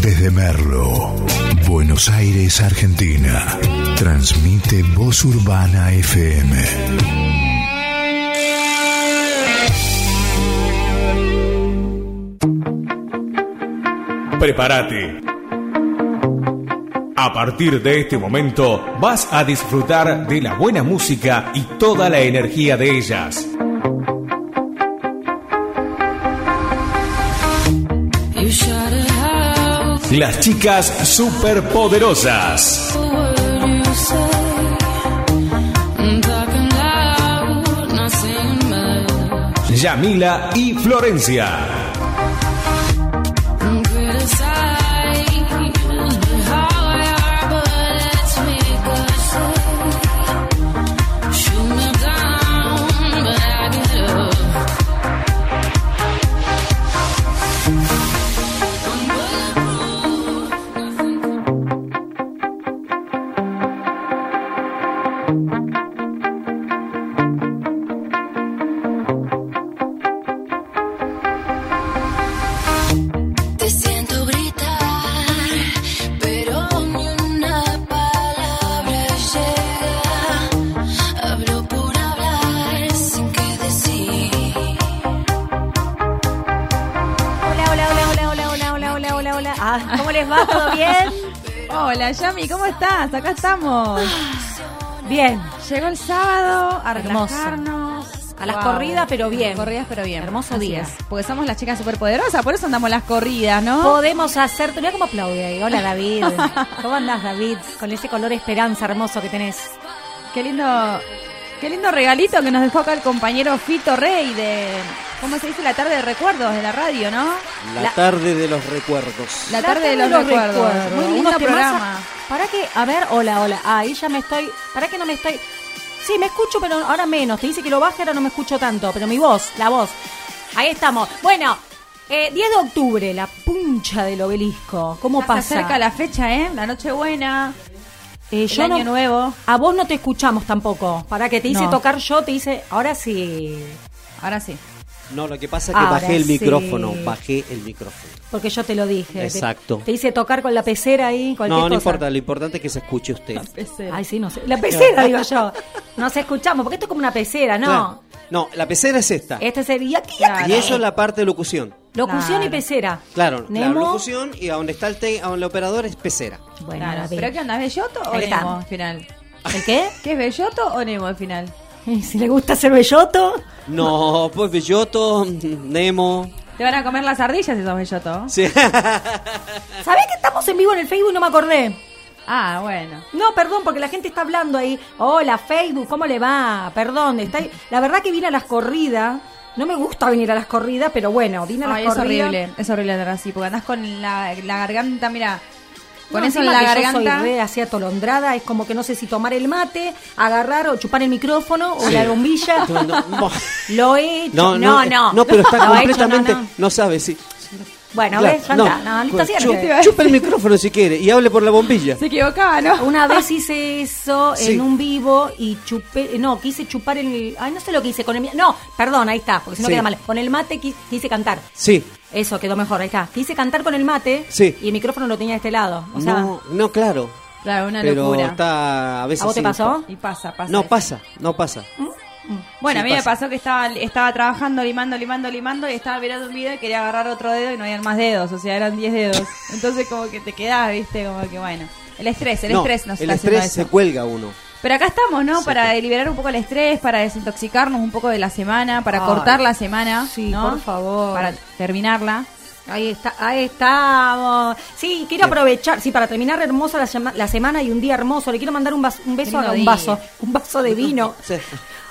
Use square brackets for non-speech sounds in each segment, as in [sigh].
desde Merlo, Buenos Aires, Argentina. Transmite Voz Urbana FM. Prepárate. A partir de este momento vas a disfrutar de la buena música y toda la energía de ellas. Las chicas superpoderosas. Yamila y Florencia. Yami, ¿cómo estás? Acá estamos. Bien. Llegó el sábado a Hermoso. relajarnos. A las corridas, pero bien. Corridas, pero bien. Hermoso Así día. es, Porque somos las chicas superpoderosas, por eso andamos las corridas, ¿no? Podemos hacer. Mira cómo aplaude ahí. Hola, David. [laughs] ¿Cómo andás, David? Con ese color esperanza hermoso que tenés. Qué lindo, qué lindo regalito que nos dejó acá el compañero Fito Rey de, ¿cómo se dice? La tarde de recuerdos de la radio, ¿no? La, La- tarde de los recuerdos. La tarde de los recuerdos. Muy lindo Unos programa. Para que, a ver, hola, hola. Ah, ahí ya me estoy. Para que no me estoy. Sí, me escucho, pero ahora menos. Te dice que lo baje, ahora no me escucho tanto. Pero mi voz, la voz. Ahí estamos. Bueno, eh, 10 de octubre, la puncha del obelisco. ¿Cómo pasa? Se acerca la fecha, ¿eh? La noche buena. Eh, el año nuevo. A vos no te escuchamos tampoco. Para que te hice No. tocar yo, te hice. Ahora sí. Ahora sí. No, lo que pasa es que Ahora bajé el sí. micrófono, bajé el micrófono. Porque yo te lo dije. Exacto. Te, hice tocar con la pecera ahí, cualquier No, no cosa. importa, lo importante es que se escuche usted. Ay, sí, no sé. La pecera, digo yo. [laughs] Nos escuchamos, porque esto es como una pecera, ¿no? Claro. No, la pecera es esta. Este sería aquí, Claro. Y eso es la parte de locución. Locución y Claro. pecera. Claro, la Nemo. locución y a donde está el, te- a donde el operador es pecera. Bueno, la. ¿Pero qué onda? ¿Es Belloto o. Nemo al final? ¿El qué? ¿Qué es Belloto o Nemo al final? [laughs] Si le gusta ser belloto. No, pues Belloto, Nemo. Te van a comer las ardillas si sos Belloto. Sí. [laughs] ¿Sabés que estamos en vivo en el Facebook y no me acordé? Ah, bueno. No, perdón, porque la gente está hablando ahí. Hola, Facebook, ¿cómo le va? Perdón, está ahí. La verdad que vine a las corridas. No me gusta venir a las corridas, pero bueno, vine a las Ay, es corridas. horrible, es horrible andar así, porque andás con la, la garganta, mira, con No, eso en encima la que yo garganta. soy re así atolondrada, es como que no sé si tomar el mate, agarrar o chupar el micrófono o Sí. la bombilla. [laughs] No, no, Lo he hecho. no, No, no, no. no, pero está Lo he hecho, completamente. no, No, no. sabe, sí. Bueno, Claro, ves. No, chupa el micrófono si quiere y hable por la bombilla. Se equivocaba, ¿no? [laughs] Una vez hice eso Sí. en un vivo y chupé, no, quise chupar el, ay, no sé lo que hice con el, no, perdón, ahí está, porque si no Sí. queda mal. Con el mate qui- quise cantar. Sí. Eso quedó mejor, ahí está. Quise cantar con el mate Sí. y el micrófono lo tenía de este lado. O sea, no, no, claro. Claro, una pero locura. está a veces. ¿A vos te pasó? Y pasa, pasa. No pasa, no pasa. Bueno, Sí, a mí me pasó que estaba, estaba trabajando, limando, limando, limando, y estaba mirando un video y quería agarrar otro dedo y no habían más dedos, o sea, eran 10 dedos. [laughs] Entonces como que te quedás, viste, como que bueno. El estrés, el No, estrés nos el está estrés se eso. cuelga uno. Pero acá estamos, ¿no? Sí, para sí. liberar un poco el estrés, para desintoxicarnos un poco de la semana, para Ay, cortar la semana, sí, ¿no? por favor. Para terminarla. Ahí está, ahí estamos. Sí, quiero aprovechar, sí, para terminar hermosa la, sema- la semana y un día hermoso. Le quiero mandar un, vas- un beso a un vaso, un vaso de vino. [laughs]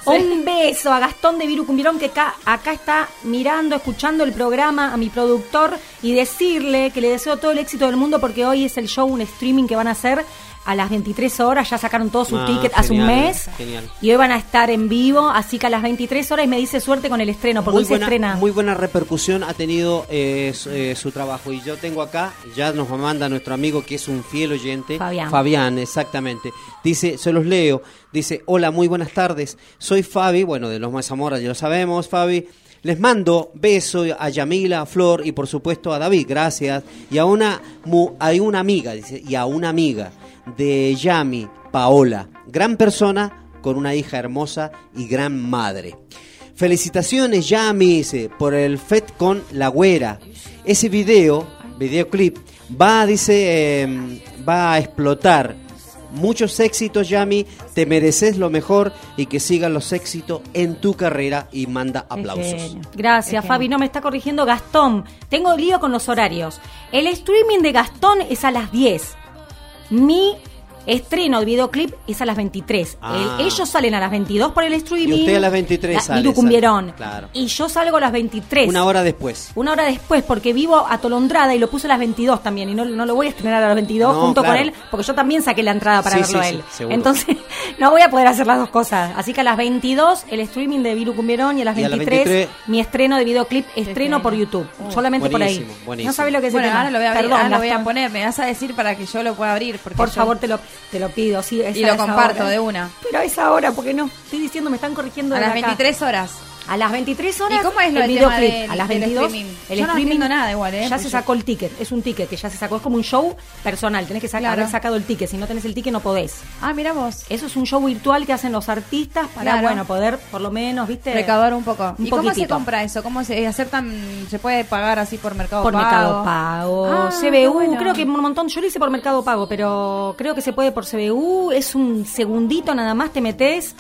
Sí. Un beso a Gastón de Viru Cumbirón que acá, acá está mirando, escuchando el programa, a mi productor y decirle que le deseo todo el éxito del mundo porque hoy es el show, un streaming que van a hacer a las 23 horas, ya sacaron todos sus Ah, tickets hace un mes genial. y hoy van a estar en vivo, así que a las 23 horas y me dice suerte con el estreno, porque Muy hoy se buena, estrena. muy buena repercusión ha tenido eh, su, eh, su trabajo. Y yo tengo acá, ya nos manda nuestro amigo que es un fiel oyente. Fabián. Fabián, exactamente. Dice, se los leo. Dice, hola, muy buenas tardes. Soy Fabi, bueno, de los más Zamora, ya lo sabemos, Fabi. Les mando beso a Yamila, a Flor y por supuesto a David, gracias. Y a una, mu- hay una amiga, dice, y a una amiga de Yami, Paola, gran persona con una hija hermosa y gran madre. Felicitaciones Yami, dice, por el FET con La Güera. Ese video, videoclip, va, dice, em, va a explotar. Muchos éxitos, Yami. Te mereces lo mejor y que sigan los éxitos en tu carrera y manda aplausos. Gracias, Fabi. No me está corrigiendo Gastón. Tengo lío con los horarios. El streaming de Gastón es a las 10. Mi estreno de videoclip es a las 23. Ah. El- ellos salen a las 22 por el streaming. Y usted a las 23 sale, Viru Cumbierón. sale. Claro. Y yo salgo a las 23. Una hora después. Una hora después, porque vivo atolondrada y lo puse a las 22 también. Y no, no lo voy a estrenar a las 22 No, junto claro. con él, porque yo también saqué la entrada para Sí, verlo sí, a él. sí. Entonces, [laughs] no voy a poder hacer las dos cosas. Así que a las 22, el streaming de Viru Cumbierón y a las Y a las 23, 23, mi estreno de videoclip, estreno por YouTube. Solamente por ahí. buenísimo, buenísimo. No sabe lo que es Bueno, el tema. ahora lo voy a abrir, Perdón, ahora lo voy a poner. Me vas a decir para que yo lo pueda abrir. Porque Por yo- favor, te lo, te lo pido. Sí, esa- Y lo comparto de una. Pero a esa hora, porque no. Estoy diciendo, me están corrigiendo A de las acá. 23 horas. A las 23 horas. ¿Y cómo es lo el videoclip. del- a las del 22. streaming? El Yo no streaming nada igual, ¿eh? Ya se sacó el ticket. Es un ticket que ya se sacó. Es como un show personal. Tenés que sacar, Claro. haber sacado el ticket. Si no tenés el ticket, no podés. Ah, mira vos. Eso es un show virtual que hacen los artistas para, Claro. bueno, poder por lo menos, ¿viste? Recaudar un poco. Un ¿Y cómo se compra eso? ¿Cómo se aceptan? ¿Se puede pagar así por Mercado Por Pago? Mercado Pago, Ah, CBU, bueno. creo que un montón. Yo lo hice por Mercado Pago, pero creo que se puede por CBU. Es un segundito nada más, te metes.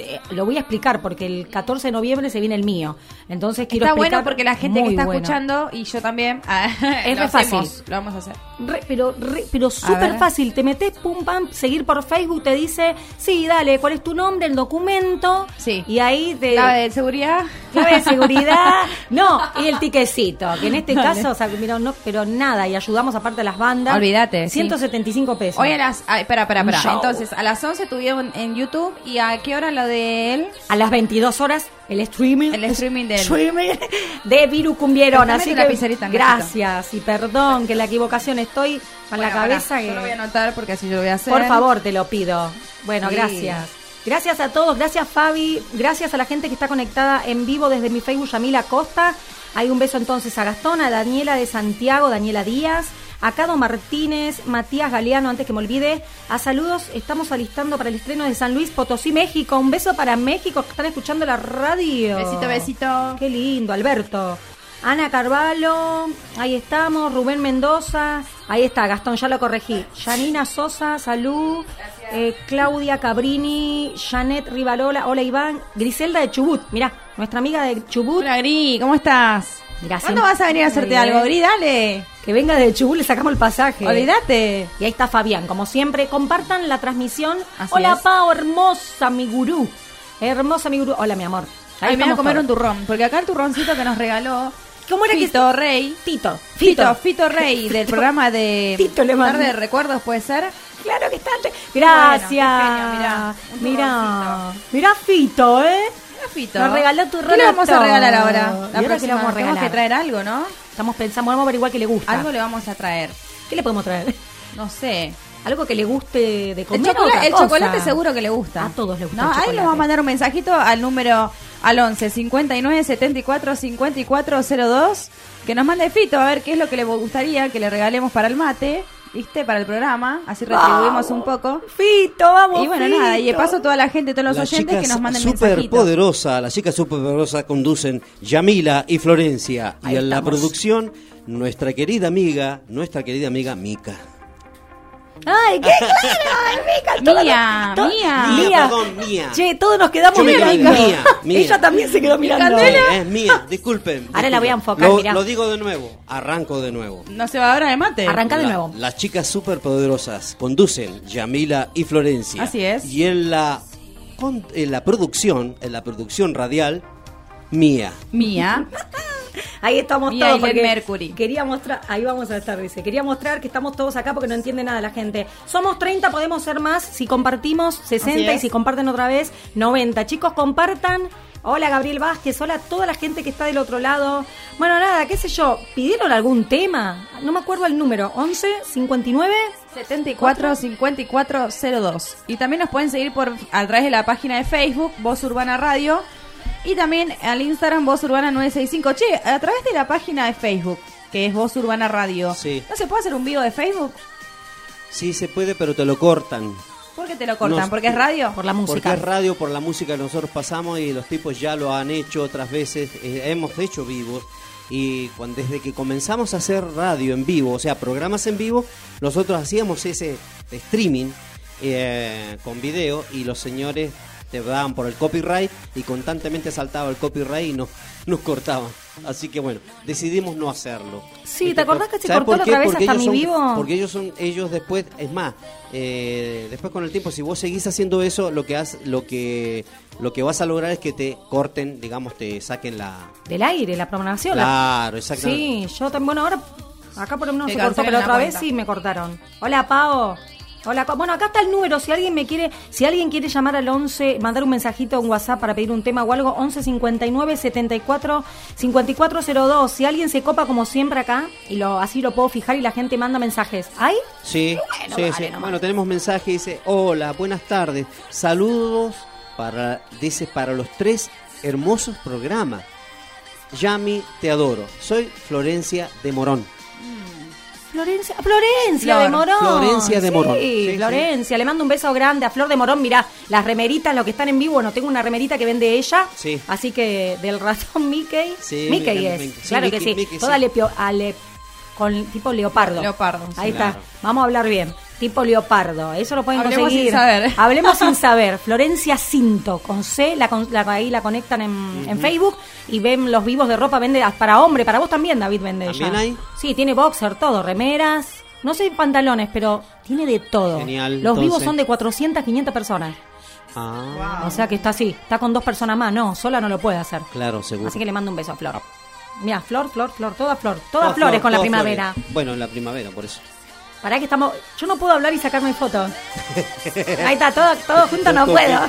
Eh, Lo voy a explicar porque el 14 de noviembre se viene el mío. Entonces quiero Está bueno porque la gente que está bueno. escuchando y yo también ah, [laughs] Es lo re fácil. hacemos, Lo vamos a hacer. Re- pero re- pero súper fácil. Te metes, pum, pam, seguir por Facebook, te dice, sí, dale, ¿cuál es tu nombre? El documento. Sí. Y ahí te... Clave de seguridad. Clave de seguridad. [laughs] No, y el tiquecito, que en este Dale. caso, o sea, mira, no, pero nada, y ayudamos aparte a las bandas. Olvídate, sí. 175 pesos. Hoy a las. ah, espera, espera, espera. Entonces, a las 11 tuvieron en YouTube. ¿Y a qué hora lo de él? A las 22 horas, el streaming. El streaming de él. streaming de Viru Cumbieron. Déjame Así que, gracias y perdón que la equivocación estoy con la cabeza. que... Yo lo voy a anotar porque así yo lo voy a hacer. Por favor, te lo pido. Bueno, Sí. gracias. Gracias a todos, gracias Fabi, gracias a la gente que está conectada en vivo desde mi Facebook, Yamila Costa. Hay un beso entonces a Gastón, a Daniela de Santiago, Daniela Díaz, a Cado Martínez, Matías Galeano, antes que me olvide. A saludos, estamos alistando para el estreno de San Luis Potosí, México. Un beso para México que están escuchando la radio. Besito, besito. Qué lindo, Alberto. Ana Carvalho, ahí estamos, Rubén Mendoza, ahí está, Gastón, ya lo corregí. Janina Sosa, salud. Eh, Claudia Cabrini, Janet Rivalola, hola Iván, Griselda de Chubut, mira, nuestra amiga de Chubut, Hola, Gri, ¿cómo estás? Mirá, ¿Cuándo vas a venir a hacerte algo, Gri? Dale. que venga de Chubut, le sacamos el pasaje. Olvídate. Y ahí está Fabián, como siempre, compartan la transmisión. Así hola es. Pau, hermosa mi gurú, hermosa mi gurú, hola mi amor. Ay, me voy a comer todos. un turrón. Porque acá el turroncito que nos regaló. ¿Cómo era que Fito Rey. Tito, Fito, Fito Rey, [laughs] del programa de Fito le. Tarde de Recuerdos, ¿puede ser? Claro que está. Gracias. Bueno, genio, mirá, mirá Fito, ¿eh? Nos regaló tu ¿Qué le vamos a regalar ahora? ¿Y La le próxima. vamos a Tenemos regalar? que traer algo, ¿no? Estamos pensando, vamos a averiguar qué le gusta. Algo le vamos a traer. ¿Qué le podemos traer? [laughs] No sé. Algo que le guste de El, comer. o chocolate, el chocolate seguro que le gusta. A todos les gusta ¿No? el Ahí le vamos a mandar un mensajito al número al 11 59 74 54 02 que nos mande Fito a ver qué es lo que le gustaría que le regalemos para el mate, ¿viste? Para el programa, así retribuimos un poco. Fito, vamos. Y bueno, Fito. nada, y de paso toda la gente, todos los Las oyentes que nos manden super poderosas, las chicas super poderosas conducen Yamila y Florencia. Ahí y en la estamos. producción, nuestra querida amiga, nuestra querida amiga Mica. Ay, qué [laughs] claro, Mica, todo Mía, nos- to- mía. Mía, perdón, mía. Che, todos nos quedamos mirando. mía, [laughs] mía. Ella también se quedó mirando. Sí, es mía, disculpen. Ahora la voy a enfocar, Lo, mirá. lo digo de nuevo, arranco de nuevo. No se va ahora el mate. Arranca de La- nuevo. Las chicas super poderosas conducen Yamila y Florencia. Así es. Y en la, en la producción, en la producción radial, Mía. Mía. [laughs] [laughs] Ahí estamos todos porque Mercury. quería mostrar, ahí vamos a estar, dice, quería mostrar que estamos todos acá porque no entiende nada la gente. Somos 30, podemos ser más, si compartimos 60 y si comparten otra vez 90. Chicos, compartan. Hola Gabriel Vázquez, hola a toda la gente que está del otro lado. Bueno, nada, qué sé yo, ¿pidieron algún tema? No me acuerdo el número, 11 59 74 54 02. Y también nos pueden seguir por a través de la página de Facebook, Voz Urbana Radio. Y también al Instagram Voz Urbana 965. Che, a través de la página de Facebook, que es Voz Urbana Radio. Sí. ¿No se puede hacer un vivo de Facebook? Sí se puede, pero te lo cortan. ¿Por qué te lo cortan? No, ¿Porque es radio? Por la Porque música. es radio, por la música que nosotros pasamos y los tipos ya lo han hecho otras veces. eh, hemos hecho vivos. Y cuando, desde que comenzamos a hacer radio en vivo, o sea, programas en vivo, nosotros hacíamos ese streaming eh, con video y los señores te daban por el copyright y constantemente saltaba el copyright y nos, nos cortaban. Así que bueno, decidimos no hacerlo. Sí, ¿te acordás que se ¿Sabes cortó por la qué? otra vez Porque hasta ellos mi son- vivo? Porque ellos son, ellos después, es más, eh, después con el tiempo, si vos seguís haciendo eso, lo que has, lo que, lo que vas a lograr es que te corten, digamos, te saquen la. Del aire, la programación. la- Claro, exactamente. Sí, yo también. Bueno, ahora acá por lo menos Te se cortó, pero otra vez sí me cortaron. Hola, Pao. Hola, bueno, acá está el número. Si alguien me quiere, si alguien quiere llamar al 11, mandar un mensajito un WhatsApp para pedir un tema o algo, 11 59 74 5402. Si alguien se copa como siempre acá y lo así lo puedo fijar y la gente manda mensajes. ¿Hay? Sí, Bueno, sí, sí. Bueno, tenemos mensaje, dice, hola, buenas tardes, saludos para, dice, para los tres hermosos programas. Yami, te adoro. Soy Florencia de Morón. Florencia, Florencia Flor. de Morón. Florencia de Morón. Sí, Sí, Florencia. Le mando un beso grande a Flor de Morón. Mirá, las remeritas, los que están en vivo, bueno, tengo una remerita que vende ella. Sí. Así que del ratón Mickey. Sí, Mickey Mickey, es. Mickey. Claro Mickey, que sí. Mickey, Toda sí. lepio- a le- con tipo leopardo. Leopardo, sí. Ahí Claro. está. Vamos a hablar bien. Tipo leopardo. Eso lo pueden Hablemos conseguir. sin saber. [laughs] Hablemos sin [laughs] saber. Florencia Cinto. Con C, la, con- la- ahí la conectan en, en Facebook y ven los vivos de ropa. Vende para hombre. Para vos también, David, vende ¿También ella. hay? Sí, tiene boxer, todo. Remeras. No sé pantalones, pero tiene de todo. Genial, Los vivos son de 400, 500 personas. Ah, O sea que está así. Está con dos personas más. No, sola no lo puede hacer. claro, seguro. Así que le mando un beso a Flor. Mira, Flor, Flor, Flor, toda Flor. Todas Todas flores flor, con la primavera. flores. Bueno, en la primavera, por eso. Pará que estamos. Yo no puedo hablar y sacarme fotos. [laughs] Ahí está, todo, todo junto no puedo.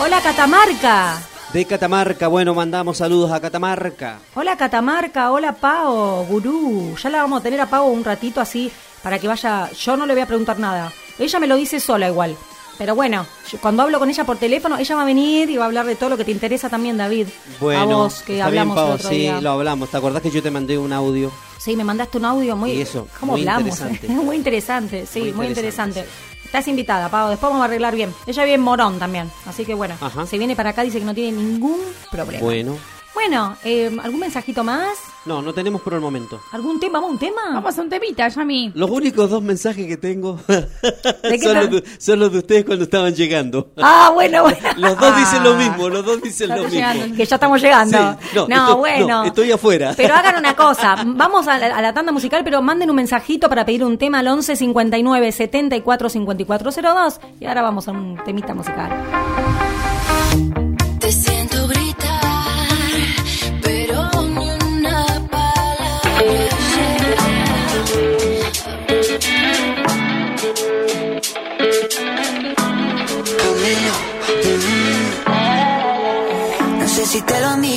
Hola Catamarca. De Catamarca, bueno, mandamos saludos a Catamarca. Hola Catamarca, hola Pao, gurú. Ya la vamos a tener a Pao un ratito así para que vaya. Yo no le voy a preguntar nada. Ella me lo dice sola igual. Pero bueno, yo- cuando hablo con ella por teléfono, ella va a venir y va a hablar de todo lo que te interesa también, David. Bueno, a vos, que hablamos bien, Pau, el otro sí, día. lo hablamos. ¿Te acordás que yo te mandé un audio? Sí, me mandaste un audio muy. Y eso, ¿Cómo muy hablamos? interesante. [laughs] muy interesante, sí, Muy muy interesante. interesante, Estás invitada, Pau. Después vamos a arreglar bien. Ella vive en Morón también. Así que bueno, Ajá. se viene para acá, dice que no tiene ningún problema. Bueno. Bueno, eh, ¿algún mensajito más? No, no tenemos por el momento. ¿Algún tema? ¿Vamos a un tema? Vamos a un temita, Yami. Los únicos dos mensajes que tengo [laughs] son, los de, son los de ustedes cuando estaban llegando. Ah, bueno, bueno. [laughs] Los dos dicen lo Ah. mismo, los dos dicen lo mismo. llegando. Que ya estamos llegando. Sí, no, no, estoy- bueno. no, estoy afuera. Pero hagan una [laughs] cosa. Vamos a la, a la tanda musical, pero manden un mensajito para pedir un tema al 11 59 74 54 02. Y ahora vamos a un temita musical.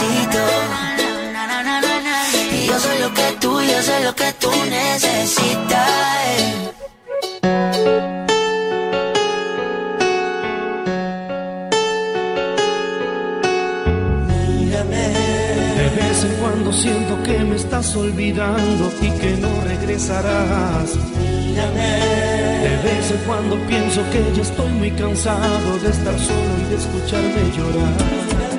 necesito. Y yo soy lo que tú, yo soy lo que tú necesitas. Mírame. De vez en cuando siento que me estás olvidando y que no regresarás. Mírame. De vez en cuando pienso que ya estoy muy cansado de estar solo y de escucharme llorar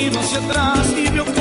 miro hacia atrás y veo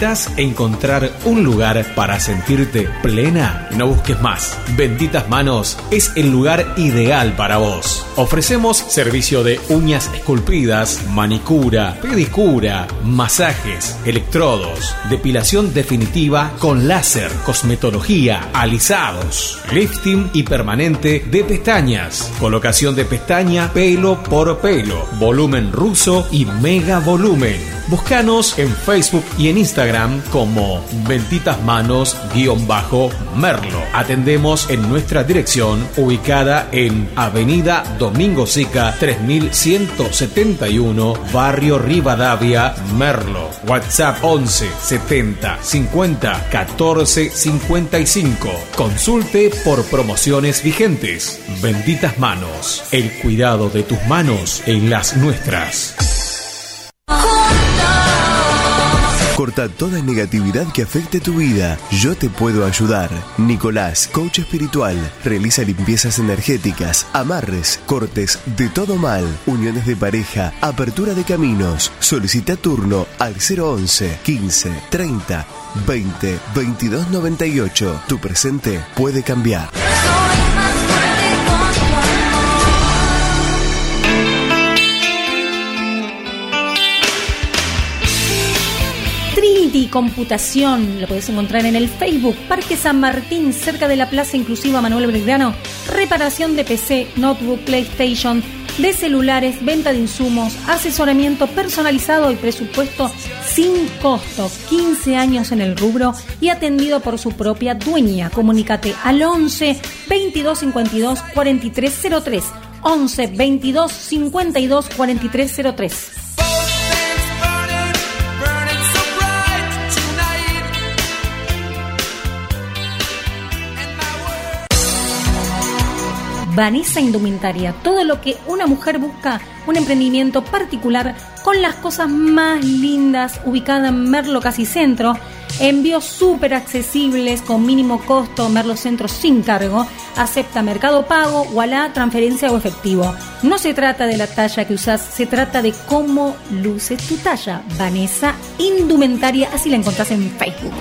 ¿Necesitas encontrar un lugar para sentirte plena? No busques más. Benditas Manos es el lugar ideal para vos. Ofrecemos servicio de uñas esculpidas, manicura, pedicura, masajes, electrodos, depilación definitiva con láser, cosmetología, alisados, lifting y permanente de pestañas, colocación de pestaña pelo por pelo, volumen ruso y mega volumen. Búscanos en Facebook y en Instagram como Benditas Manos-Merlo. Atendemos en nuestra dirección ubicada en Avenida Domingo Sica 3171, Barrio Rivadavia, Merlo. WhatsApp 11 70 50 14 55. Consulte por promociones vigentes. Benditas Manos. El cuidado de tus manos en las nuestras. Corta toda negatividad que afecte tu vida. Yo te puedo ayudar. Nicolás, coach espiritual, realiza limpiezas energéticas, amarres, cortes de todo mal, uniones de pareja, apertura de caminos. Solicita turno al 011 15 30 20 22 98. Tu presente puede cambiar. Trinity Computación, lo podés encontrar en el Facebook Parque San Martín, cerca de la Plaza Inclusiva Manuel Belgrano. Reparación de PC, notebook, PlayStation, de celulares, venta de insumos, asesoramiento personalizado y presupuesto sin costo. 15 años en el rubro y atendido por su propia dueña. Comunícate al 11 22 52 4303. 11 22 52 4303. Vanessa Indumentaria. Todo lo que una mujer busca, un emprendimiento particular con las cosas más lindas, ubicada en Merlo Casi Centro. Envíos súper accesibles con mínimo costo, Merlo Centro sin cargo. Acepta mercado pago, la transferencia o efectivo. No se trata de la talla que usas, se trata de cómo luces tu talla. Vanessa Indumentaria, así la encontrás en Facebook.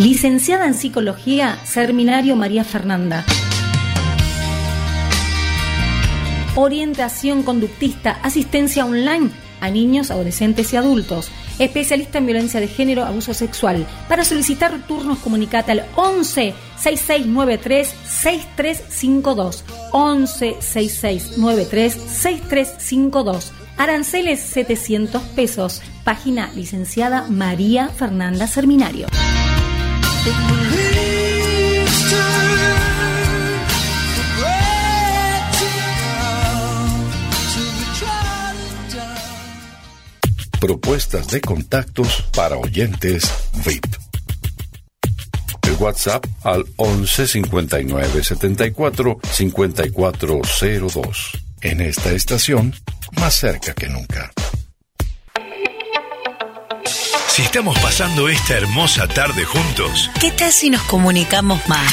Licenciada en Psicología, Seminario María Fernanda. Orientación conductista, asistencia online a niños, adolescentes y adultos. Especialista en violencia de género, abuso sexual. Para solicitar turnos, comunicate al 11 6693 6352. 11 6693 6352. Aranceles 700 pesos. Página licenciada María Fernanda Serminario. Propuestas de contactos para oyentes VIP. El WhatsApp al 11 59 74 5402. En esta estación, más cerca que nunca. Si estamos pasando esta hermosa tarde juntos, ¿qué tal si nos comunicamos más?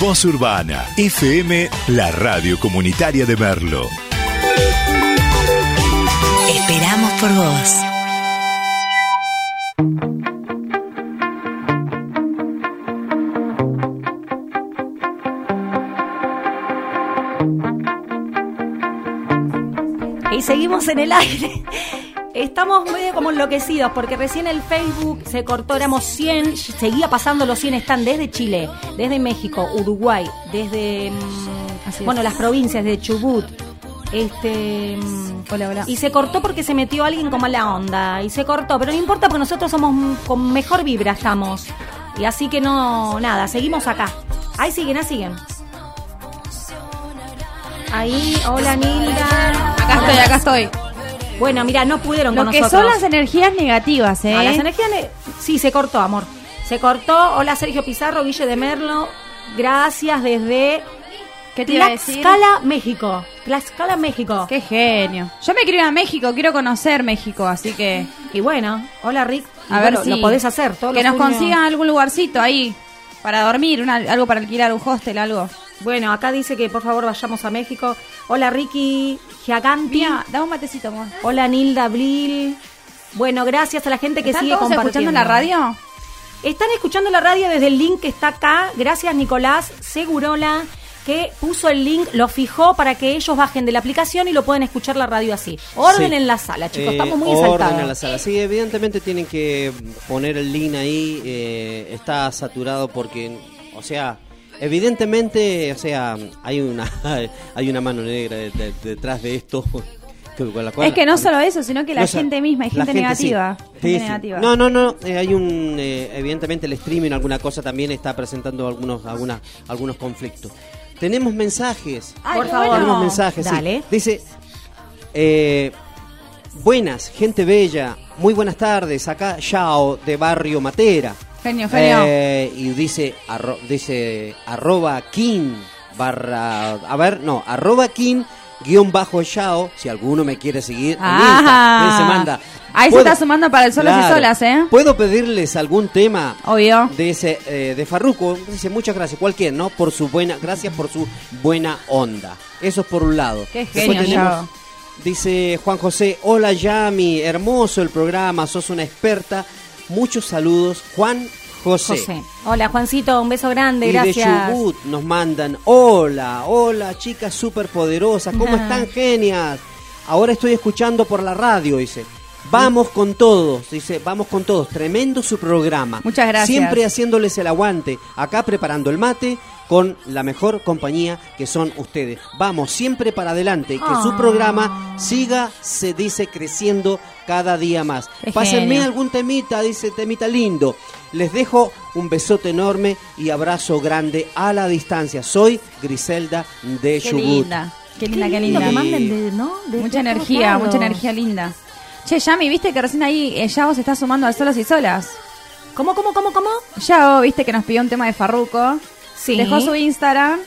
Voz Urbana, FM, la radio comunitaria de Merlo. Esperamos por vos. Y seguimos en el aire. Estamos medio como enloquecidos porque recién el Facebook se cortó, éramos 100, seguía pasando los 100, están desde Chile, desde México, Uruguay, desde mm, bueno, las provincias de Chubut. Este mm, Hola, hola. y se cortó porque se metió alguien con mala onda y se cortó, pero no importa porque nosotros somos con mejor vibra estamos. Y así que no, nada, seguimos acá. Ahí siguen, ahí siguen. Ahí, hola Nilda. Acá estoy, acá estoy. Bueno, mira, no pudieron Lo con que nosotros. son las energías negativas, ¿eh? Ah, las energías ne- sí, se cortó, amor. Se cortó. Hola Sergio Pizarro, Guille de Merlo. Gracias desde ¿Qué te iba a decir? Tlaxcala, México. Tlaxcala, México. Qué genio. Yo me quiero ir a México, quiero conocer México, así que Y bueno, hola Rick. a ver si lo podés hacer. Todos que los nos junio- consigan algún lugarcito ahí para dormir, una- algo para alquilar, un hostel, algo. Bueno, acá dice que por favor vayamos a México. Hola Ricky Giaganti. Mira, dame un matecito, amor. Hola Nilda Blil. Bueno, gracias a la gente que ¿Están sigue todos compartiendo. escuchando la radio? Están escuchando la radio desde el link que está acá. Gracias Nicolás Segurola que puso el link, lo fijó para que ellos bajen de la aplicación y lo pueden escuchar la radio así. Orden Sí. en la sala, chicos, Eh, estamos muy orden exaltados. en la sala. Sí, evidentemente tienen que poner el link ahí. eh, está saturado porque, o sea, evidentemente, o sea, hay una [laughs] hay una mano negra de- de- detrás de esto. con la cual- es que no solo eso, sino que la No, o sea, gente misma, hay gente, negativa. Sí, gente sí. negativa. No, no, no. eh, hay un, eh, evidentemente el streaming, alguna cosa también está presentando algunos, alguna, algunos conflictos. Tenemos mensajes. Ay, Por favor. bueno. Tenemos mensajes. sí. Dale. Dice, eh, buenas, gente bella. Muy buenas tardes. Acá Yao de Barrio Matera. Genio, genio. Eh, y dice, arro- dice arroba king barra, a ver, no, arroba king guion bajo Yao, si alguno me quiere seguir, en. Insta, él se manda. Ahí se ¿Puedo- está sumando para el solas y solas, ¿eh? ¿Puedo pedirles algún tema Obvio. de ese eh, de Farruko? Dice, muchas gracias, cualquier, ¿no? Por su buena, gracias por su buena onda. Eso es por un lado. Qué genio, tenemos- Yao. Dice Juan José, hola Yami, hermoso el programa, sos una experta. Muchos saludos, Juan José. José. Hola Juancito, un beso grande, Y gracias. de Chubut nos mandan, hola, hola chicas superpoderosas, ¿cómo están genias? Ahora estoy escuchando por la radio, dice. Vamos con todos, dice, vamos con todos. Tremendo su programa. Muchas gracias. Siempre haciéndoles el aguante. Acá preparando el mate con la mejor compañía que son ustedes. Vamos siempre para adelante. Que su Ah. programa siga, se dice, creciendo cada día más. Qué Pásenme genio. algún temita, dice temita lindo. Les dejo un besote enorme y abrazo grande a la distancia. Soy Griselda de Qué Chubut. linda. Qué linda, qué lindo linda. que manden de, ¿no? De Mucha energía, mucha energía linda. Che, Yami, viste que recién ahí eh, Yao se está sumando al Solos y Solas. ¿Cómo, cómo, cómo, cómo? Yao, viste que nos pidió un tema de Farruko. Sí. Dejó su Instagram.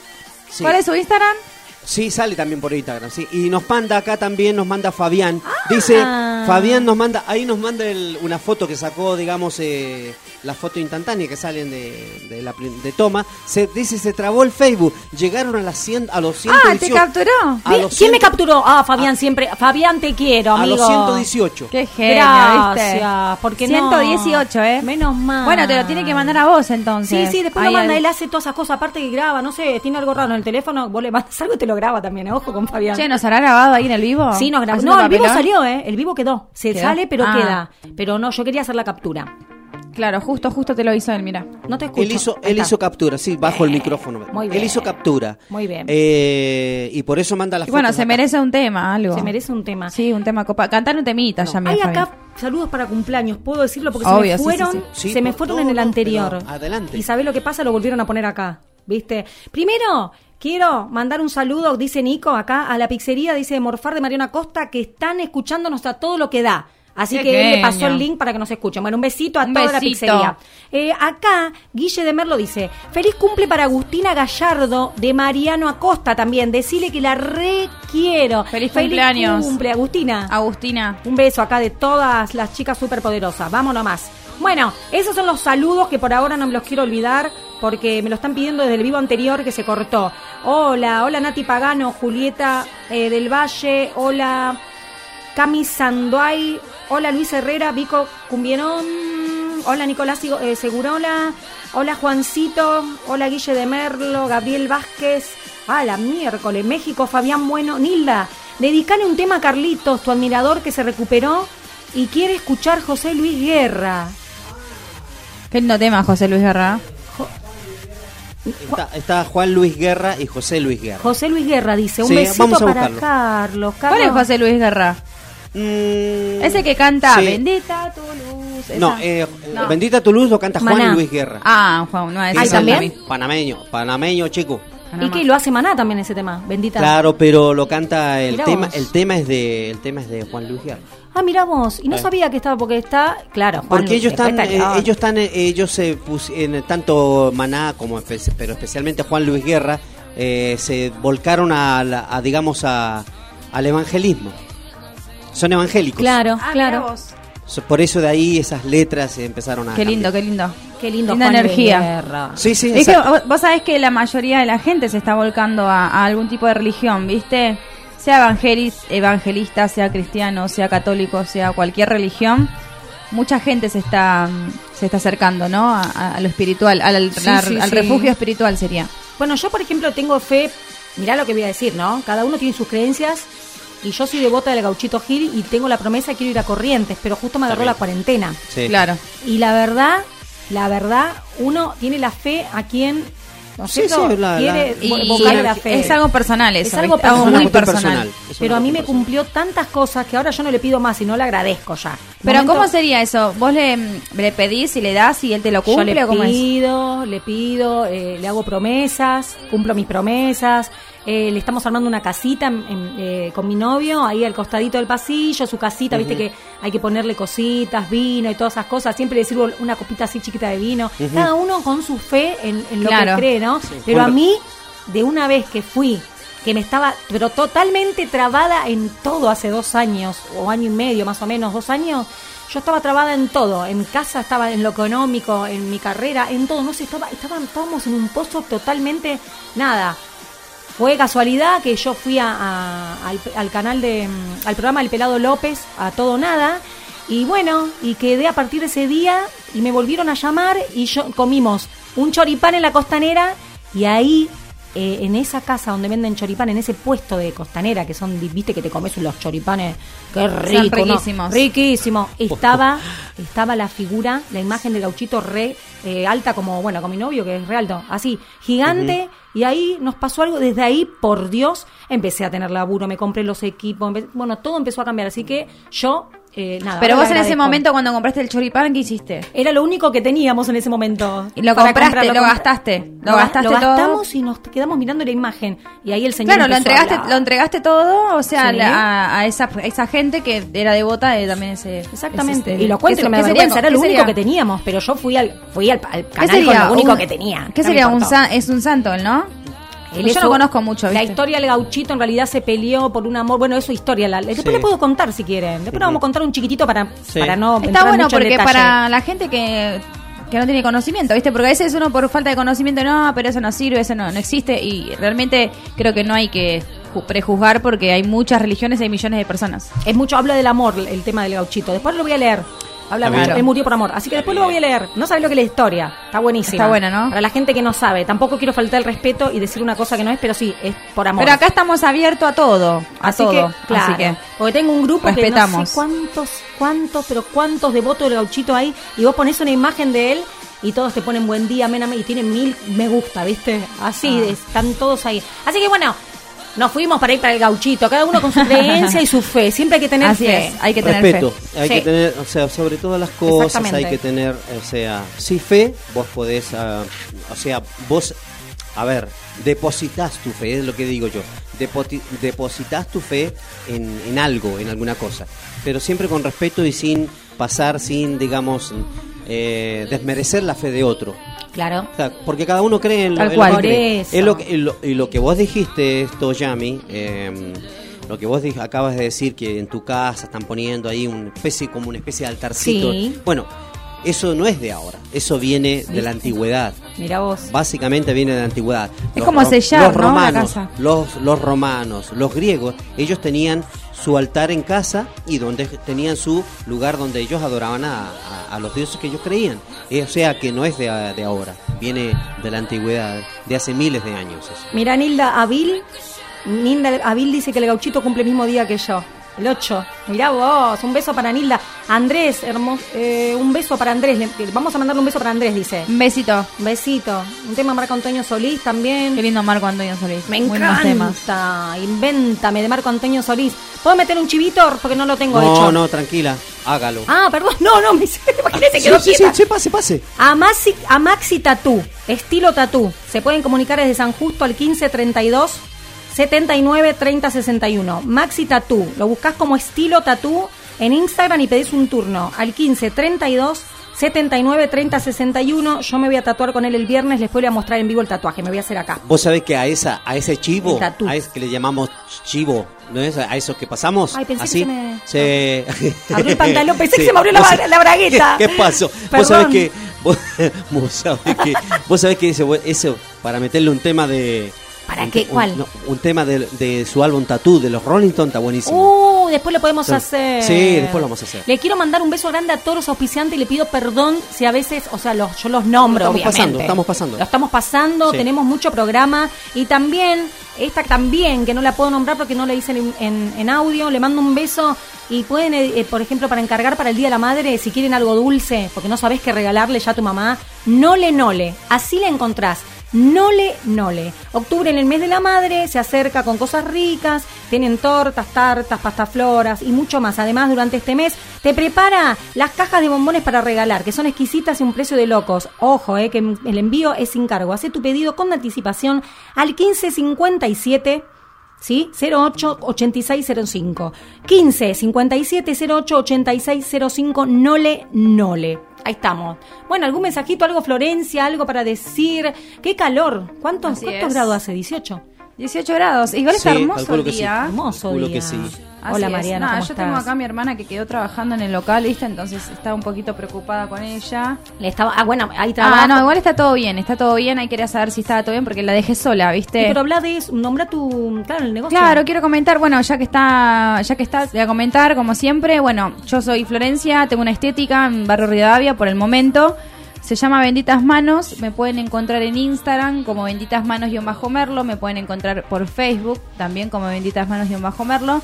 Sí. ¿Cuál es su Instagram? Sí, sale también por Instagram, sí. Y nos manda acá también, nos manda Fabián. Dice, Ah. Fabián nos manda, ahí nos manda el- una foto que sacó, digamos, eh, la foto instantánea que salen de, de la prim- de toma. Se, dice, se trabó el Facebook. Llegaron a, las 100, a los Ah, 118. ¿te capturó? A los ¿Quién me 100 capturó? Ah, Fabián siempre. Fabián, te quiero, A amigo. los 118. Qué genio, ¿viste? Gracias, porque no. 118, ¿eh? Menos mal. Bueno, te lo tiene que mandar a vos Sí, entonces. sí, después Ahí lo manda, él hace todas esas cosas, aparte que graba, no sé, tiene algo raro en el teléfono, vos le mandas algo y te lo graba también, ¿eh? ojo con Fabián. Che, ¿nos habrá grabado ahí en el vivo? Sí, nos grabó. ¿Haciendo No, el vivo salió, ¿eh? El vivo quedó. Se ¿Quedó? sale, pero Ah. queda. Pero no, yo quería hacer la captura. Claro, justo, justo te lo hizo él, mira. No te escucho. Él hizo, él captura, sí, bajo el micrófono. muy Él bien. hizo captura. Muy bien. Eh, y por eso manda la Y bueno, se merece un tema, algo. Se merece un tema. Sí, un tema copa. Cantar un temita, No. Yami. Hay Fabián. acá saludos para cumpleaños, puedo decirlo porque Obvio, se me sí, fueron, sí. Sí, se me fueron todo, en el anterior. adelante. Y sabe lo que pasa, lo volvieron a poner acá, ¿viste? Primero, quiero mandar un saludo, dice Nico, acá a la pizzería, dice Morfar de Mariana Costa, que están escuchándonos a todo lo que da. Así que él le pasó el link para que nos escuchen. Bueno, un besito a Un toda la pizzería. Eh, acá, Guille de Merlo dice, feliz cumple para Agustina Gallardo de Mariano Acosta también. Decile que la requiero. Feliz cumpleaños. cumple, Agustina. Agustina. Un beso acá de todas las chicas superpoderosas. Vámonos más. Bueno, esos son los saludos que por ahora no me los quiero olvidar porque me lo están pidiendo desde el vivo anterior que se cortó. Hola, hola Nati Pagano, Julieta eh, del Valle, hola Cami Sandoay, hola Luis Herrera, Vico Cumbierón, hola Nicolás eh, Segurola, hola Juancito, hola Guille de Merlo, Gabriel Vázquez, a la miércoles, México, Fabián Bueno, Nilda, dedicale un tema a Carlitos, tu admirador que se recuperó y quiere escuchar José Luis Guerra. Qué lindo tema, José Luis Guerra. Está, está Juan Luis Guerra y José Luis Guerra. José Luis Guerra dice, un Sí, besito vamos a para buscarlo. Carlos. ¿Cuál es Carlos- José Luis Guerra? Mm, Ese que canta sí. Bendita tu luz. esa. No, eh, No. Bendita tu luz lo canta Juan Maná. Luis Guerra. Ah, Juan, no es Ese ¿también? Panameño, panameño, chico. Y que lo hace Maná también ese tema, bendita. Claro, pero lo canta el Mirá tema, vos. el tema es de el tema es de Juan Luis Guerra. Ah, mira vos, y no Eh. sabía que estaba porque está, claro, Juan Porque Luis, ellos están, está eh, ellos están, eh, ellos se pusieron tanto Maná como, pero especialmente Juan Luis Guerra, eh, se volcaron a, la- a, digamos, a, al evangelismo. Son evangélicos. Claro, Ah, claro. Por eso de ahí esas letras empezaron a. Qué lindo, cambiar. qué lindo. Qué lindo Linda energía. Guerra. Sí, sí, Es que exacto. vos, sabés que la mayoría de la gente se está volcando a, a algún tipo de religión, ¿viste? Sea evangelis- evangelista, sea cristiano, sea católico, sea cualquier religión, mucha gente se está se está acercando, ¿no? A, lo espiritual, al, al- Sí, al- sí, al sí. refugio espiritual sería. Bueno, yo por ejemplo tengo fe, mirá lo que voy a decir, ¿no? Cada uno tiene sus creencias y yo soy devota del Gauchito Gil y tengo la promesa de quiero ir a Corrientes, pero justo me agarró la cuarentena. Sí. Claro. Y la verdad, la verdad, uno tiene la fe a quien, ¿no es Sí, sí, la- quiere la- fe. es algo personal eso, Es algo ¿viste? Algo personal. muy personal. personal. Pero a mí me cumplió tantas cosas que ahora yo no le pido más y no le agradezco ya. Pero Momento- ¿cómo sería eso? ¿Vos le, le pedís y le das y él te lo Yo cumple le o cómo es? pido, le pido, eh, le hago promesas, cumplo mis promesas. Eh, le estamos armando una casita en- en, eh, con mi novio, ahí al costadito del pasillo, su casita, viste que hay que ponerle cositas, vino y todas esas cosas. Siempre le sirvo una copita así chiquita de vino. Cada uno con su fe en, en lo Claro. que cree, ¿no? Pero a mí, de una vez que fui, que me estaba, pero totalmente trabada en todo hace dos años, o año y medio más o menos, dos años, yo estaba trabada en todo, en mi casa estaba en lo económico, en mi carrera, en todo, no sé, estaba, estaba- estábamos en un pozo totalmente, nada. Fue casualidad que yo fui a- al, al canal de, mm, al programa del Pelado López, a todo nada, y bueno, y quedé a partir de ese día y me volvieron a llamar y yo comimos un choripán en la costanera y ahí eh, en esa casa donde venden choripán, en ese puesto de costanera, que son, viste que te comes los choripanes, qué rico, ¿no? riquísimos. riquísimo. Estaba, estaba la figura, la imagen de gauchito re eh, alta como, bueno, con mi novio que es re alto, así, gigante, y ahí nos pasó algo, desde ahí, por Dios, empecé a tener laburo, me compré los equipos, bueno, todo empezó a cambiar, así que yo eh, nada. Pero vos en ese momento cuando compraste el choripán, ¿qué hiciste? Era lo único que teníamos en ese momento. Y lo compraste, lo gastaste. Lo Lo, ga- gastaste lo todo. gastamos y nos quedamos mirando la imagen. Y ahí el señor Claro, lo a entregaste, lo entregaste todo, o sea, Sí. la- a, a esa, a esa gente que era devota de también ese. Exactamente. ese- y lo cuento y ¿qué no me vergüenza. Era ¿Qué lo único sería? que teníamos. Pero yo fui al, fui al, al ¿Qué canal con lo único un- que tenía. ¿Qué No sería un, es un santo, ¿no? Él yo es no un- conozco mucho, La ¿viste? historia del gauchito en realidad se peleó por un amor. Bueno, es su historia. La, después Sí. le puedo contar si quieren. Después le vamos a contar un chiquitito para, Sí. para no. Está bueno mucho porque para la gente que, que no tiene conocimiento, ¿viste? Porque a veces uno por falta de conocimiento, no, pero eso no sirve, eso no, no existe. Y realmente creo que no hay que ju- prejuzgar porque hay muchas religiones y hay millones de personas. Es mucho, habla del amor, el tema del gauchito. Después lo voy a leer. Habla bien. él murió por amor. Así que después lo voy a leer. No sabes lo que es la historia. Está buenísima. Está buena, ¿no? Para la gente que no sabe. Tampoco quiero faltar el respeto y decir una cosa que no es, pero sí, es por amor. Pero acá estamos abiertos a todo, a Así todo. que, claro. Así que Porque tengo un grupo que no Respetamos. sé cuántos, cuántos, pero cuántos devotos del gauchito hay. Y vos pones una imagen de él y todos te ponen buen día, amén, amén, y tienen mil me gusta, ¿viste? Así, Ah. están todos ahí. Así que bueno, nos fuimos para ir para el gauchito, cada uno con su creencia y su fe. Siempre hay que tener así fe. es, hay que tener Respeto, fe. hay Sí. que tener, o sea, sobre todas las cosas hay que tener, o sea, sí fe, vos podés, ah, o sea, vos, a ver, depositas tu fe, es lo que digo yo, Depoti- depositas tu fe en, en algo, en alguna cosa, pero siempre con respeto y sin pasar, sin, digamos, eh, desmerecer la fe de otro. Claro. O sea, porque cada uno cree en lo, Tal en lo que cree. Lo en lo- y lo que vos dijiste, esto, Yami, eh, lo que vos acabas de decir, que en tu casa están poniendo ahí una especie, como una especie de altarcito. Sí. Bueno, eso no es de ahora, eso viene de la antigüedad. Mira vos. Básicamente viene de la antigüedad. Es como sellar, los ¿no? la romanos, casa. los, los romanos, los griegos, ellos tenían su altar en casa y donde tenían su lugar donde ellos adoraban a, a- a los dioses que ellos creían. Eh, o sea que no es de, ahora, viene de la antigüedad, de hace miles de años. eso. Mira, Nilda Avil. Nilda Avil dice que el gauchito cumple el mismo día que yo. El 8. Mirá vos, un beso para Nilda. Andrés, hermoso, eh, un beso para Andrés. Le- vamos a mandarle un beso para Andrés, dice. Un besito. Un besito. Un tema Marco Antonio Solís también. Qué lindo Marco Antonio Solís. Me Muy buenos temas. encanta. Invéntame de Marco Antonio Solís. ¿Puedo meter un chivito? Porque no lo tengo No, hecho. no, tranquila, hágalo. Ah, perdón. No, no, me [laughs] imaginé se Sí, quedó sí, sí, sí, pase, pase. A Maxi, a Maxi Tatú, estilo tatú. Se pueden comunicar desde San Justo al 1532 79 30 61. Maxi Tatú. Lo buscas como estilo tatú en Instagram y pedís un turno al 1532 79 30 61. Yo me voy a tatuar con él el viernes. Después le voy a mostrar en vivo el tatuaje. Me voy a hacer acá. Vos sabés que a esa, a ese chivo, a ese que le llamamos chivo, ¿no es? A esos que pasamos, Ay, pensé que así, se me- se... Abrió el [laughs] pantalón, pensé que se me abrió la ba- la bragueta. [laughs] ¿Qué, qué pasó? Perdón. Vos sabés que, [laughs] vos, vos sabés que, vos sabés que ese- eso, para meterle un tema de... ¿Para un- qué? un- ¿Cuál? no, Un, tema de, de su álbum Tattoo, de los Rolling Stones, está buenísimo. Uh, después lo podemos Sí. hacer. Sí, después lo vamos a hacer. Le quiero mandar un beso grande a todos los auspiciantes y le pido perdón si a veces, o sea, los, yo los nombro, Lo estamos obviamente. pasando, estamos pasando. Lo estamos pasando, Sí. tenemos mucho programa y también, esta también, que no la puedo nombrar porque no la hice en, en- en audio, le mando un beso y pueden, eh, eh, por ejemplo, para encargar para el Día de la Madre, si quieren algo dulce, porque no sabés qué regalarle ya a tu mamá, nole nole, así la encontrás. Nole Nole. Octubre en el mes de la madre se acerca con cosas ricas, tienen tortas, tartas, pastafloras y mucho más. Además, durante este mes te prepara las cajas de bombones para regalar, que son exquisitas y un precio de locos. Ojo, eh, que el envío es sin cargo. Hace tu pedido con anticipación al 1557 ¿Sí? 08 8605. 15 57 08 8605. Nole Nole. Ahí estamos. Bueno, algún mensajito, algo Florencia, algo para decir. ¿Qué calor? ¿Cuántos, Así cuántos es. grados hace? 18. 18 grados. Igual está Sí, hermoso el que sí. día. Hermoso día. que sí. Así Hola es. Mariana, ¿cómo yo estás? tengo acá a mi hermana que quedó trabajando en el local, ¿viste? Entonces estaba un poquito preocupada con ella. Le estaba, ah, bueno, ahí trabaja. Ah, no, igual está todo bien, está todo bien. Ahí quería saber si estaba todo bien porque la dejé sola, ¿viste? Pero habla de eso, nombra tu, claro, el negocio. Claro, quiero comentar, bueno, ya que está, ya que está, voy a comentar, como siempre, bueno, yo soy Florencia, tengo una estética en Barrio Rivadavia por el momento. Se llama Benditas Manos, me pueden encontrar en Instagram como Benditas Manos-Merlo, me pueden encontrar por Facebook también como Benditas Manos-Merlo.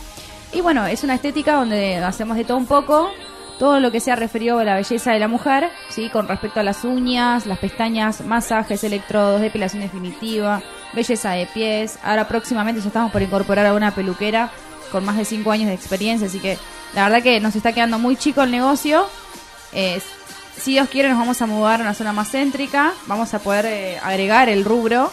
Y bueno, es una estética donde hacemos de todo un poco, todo lo que sea referido a la belleza de la mujer, ¿sí? Con respecto a las uñas, las pestañas, masajes, electrodos, depilación definitiva, belleza de pies. Ahora próximamente ya estamos por incorporar a una peluquera con más de 5 años de experiencia, así que La verdad que nos está quedando muy chico el negocio. Eh, si Dios quiere nos vamos a mudar a una zona más céntrica. Vamos a poder eh, agregar el rubro.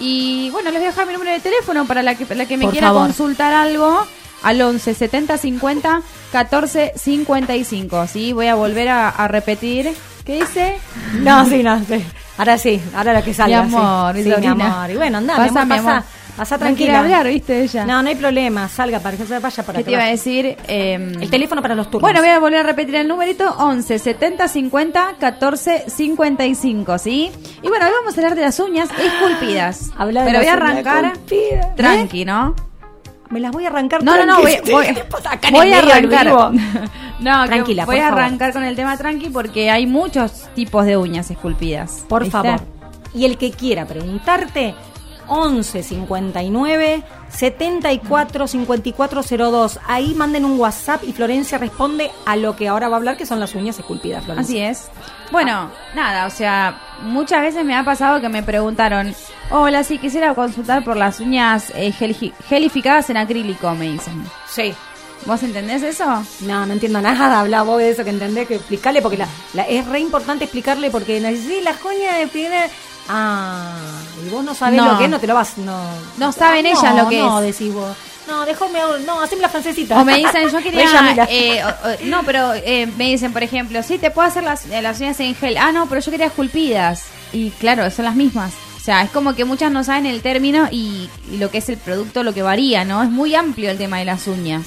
Y bueno, les voy a dejar mi número de teléfono para la que, la que me Por quiera favor. consultar algo. Al 11 70 50 14 55. ¿sí? Voy a volver a, a repetir. ¿Qué dice? No, sí, no, sí. Ahora sí, ahora lo que salga. Mi amor, sí. mi Sí, mi sobrina. amor. Y bueno, anda, Pasa, mi amor, mi pasa, amor. pasa No quiere tranquila. hablar, ¿viste? Ella. No, no hay problema, salga para que se vaya para ¿Qué te iba a decir? Eh, El teléfono para los turnos. Bueno, voy a volver a repetir el numerito 11 70 50 14 55, ¿sí? Y bueno, hoy vamos a hablar de las uñas esculpidas. [gasps] Habla de Pero voy a las uñas arrancar esculpidas. tranqui, ¿no? Me las voy a arrancar No, no, no, voy, tranqui. voy, ¿Qué pasa acá en voy el a arrancar. [laughs] no, Tranquila, voy por a favor. arrancar con el tema tranqui porque hay muchos tipos de uñas esculpidas. Por ¿viste? favor. Y el que quiera preguntarte, 11 59 74 5402. Ahí manden un WhatsApp y Florencia responde a lo que ahora va a hablar, que son las uñas esculpidas, Florencia. Así es. Bueno, nada, o sea, muchas veces me ha pasado que me preguntaron, hola, si quisiera consultar por las uñas eh, geli- gelificadas en acrílico, me dicen. Sí. ¿Vos entendés eso? No, no entiendo nada. Habla vos de eso que entendés, que explicarle, porque la, la- es re importante explicarle, porque sí, las uñas de primer. Ah, y vos no sabés No. lo que es, no te lo vas. No, No saben ellas lo que no, es. decís vos. No, déjame. No, haceme la francesita. O me dicen, yo [laughs] quería... Eh, o- o- no, pero eh, me dicen, por ejemplo, sí, te puedo hacer las, eh, las uñas en gel. Ah, no, pero yo quería esculpidas. Y claro, son las mismas. O sea, es como que muchas no saben el término y, y lo que es el producto, lo que varía, ¿no? Es muy amplio el tema de las uñas.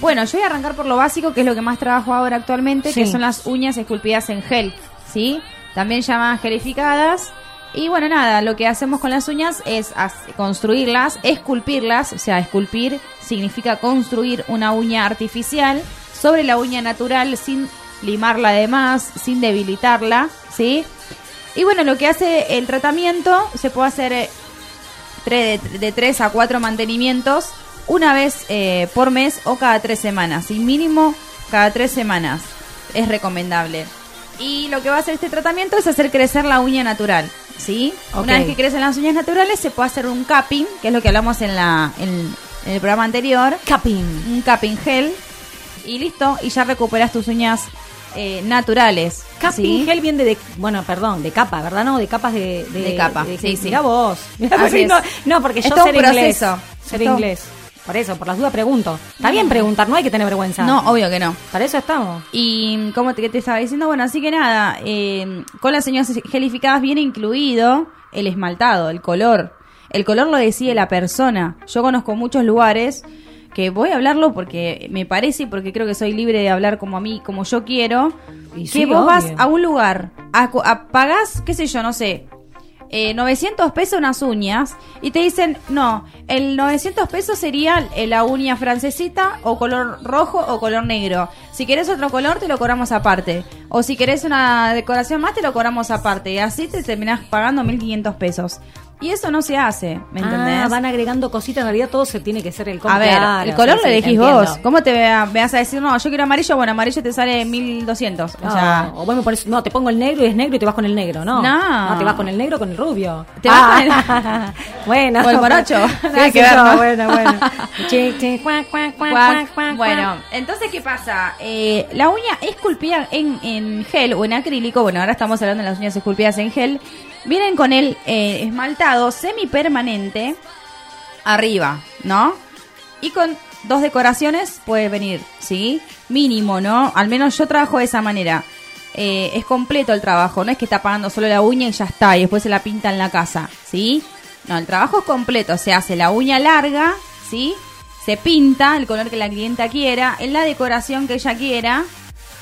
Bueno, yo voy a arrancar por lo básico, que es lo que más trabajo ahora actualmente, que son las uñas esculpidas en gel, ¿sí? También llamadas gelificadas. Y bueno, nada, lo que hacemos con las uñas es as- construirlas, esculpirlas, o sea, esculpir significa construir una uña artificial sobre la uña natural sin limarla de más, sin debilitarla, ¿sí? Y bueno, lo que hace el tratamiento, se puede hacer eh, de, de tres a cuatro mantenimientos una vez eh, por mes o cada tres semanas. Y mínimo cada tres semanas es recomendable. Y lo que va a hacer este tratamiento es hacer crecer la uña natural. ¿Sí? Una vez que crecen las uñas naturales se puede hacer un capping, que es lo que hablamos en, la, en, en el programa anterior. Capping. Un capping gel. Y listo, y ya recuperas tus uñas eh, naturales. Capping ¿sí? gel viene de, bueno, perdón, de capa, ¿verdad? No, de capas de... De capa, sí, sí. Mirá vos. [laughs] Porque no, no, porque Es yo todo sé un inglés. proceso. Ser Es todo- inglés. Por eso, por las dudas pregunto. Está bien preguntar, no hay que tener vergüenza. No, obvio que no. Para eso estamos. Y como te, estaba diciendo, bueno, así que nada, eh, con las uñas gelificadas viene incluido el esmaltado, el color. El color lo decide la persona. Yo conozco muchos lugares que voy a hablarlo porque me parece y porque creo que soy libre de hablar como a mí, como yo quiero. Y que sí, vos obvio. vas a un lugar, a, a- pagás, qué sé yo, no sé, eh, 900 pesos unas uñas y te dicen, no, el 900 pesos sería eh, la uña francesita o color rojo o color negro. Si querés otro color te lo cobramos aparte. O si querés una decoración más te lo cobramos aparte. Y así te terminás pagando 1500 pesos. Y eso no se hace, ¿me entendés? Ah, van agregando cositas, en realidad todo se tiene que ser el color. A ver, Claro, el color lo elegís entiendo. vos. ¿Cómo te vas a decir, no, yo quiero amarillo? Bueno, amarillo te sale 1200. O No, sea, o vos me pones, no, te pongo el negro y es negro y te vas con el negro, ¿no? No. te vas con el negro o con el rubio. Te vas con el... [laughs] bueno. O el morocho. [laughs] Tiene que ver, no, ¿no? Bueno, bueno. Bueno, entonces, ¿qué pasa? Eh, la uña esculpida en, en gel o en acrílico, bueno, ahora estamos hablando de las uñas esculpidas en gel, vienen con el eh, esmaltado semipermanente arriba, ¿no? Y con dos decoraciones puede venir, ¿sí? Mínimo, ¿no? Al menos yo trabajo de esa manera. Eh, es completo el trabajo, no es que está pagando solo la uña y ya está, y después se la pinta en la casa, ¿sí? No, el trabajo es completo, se hace la uña larga, ¿sí? Se pinta el color que la clienta quiera, en la decoración que ella quiera,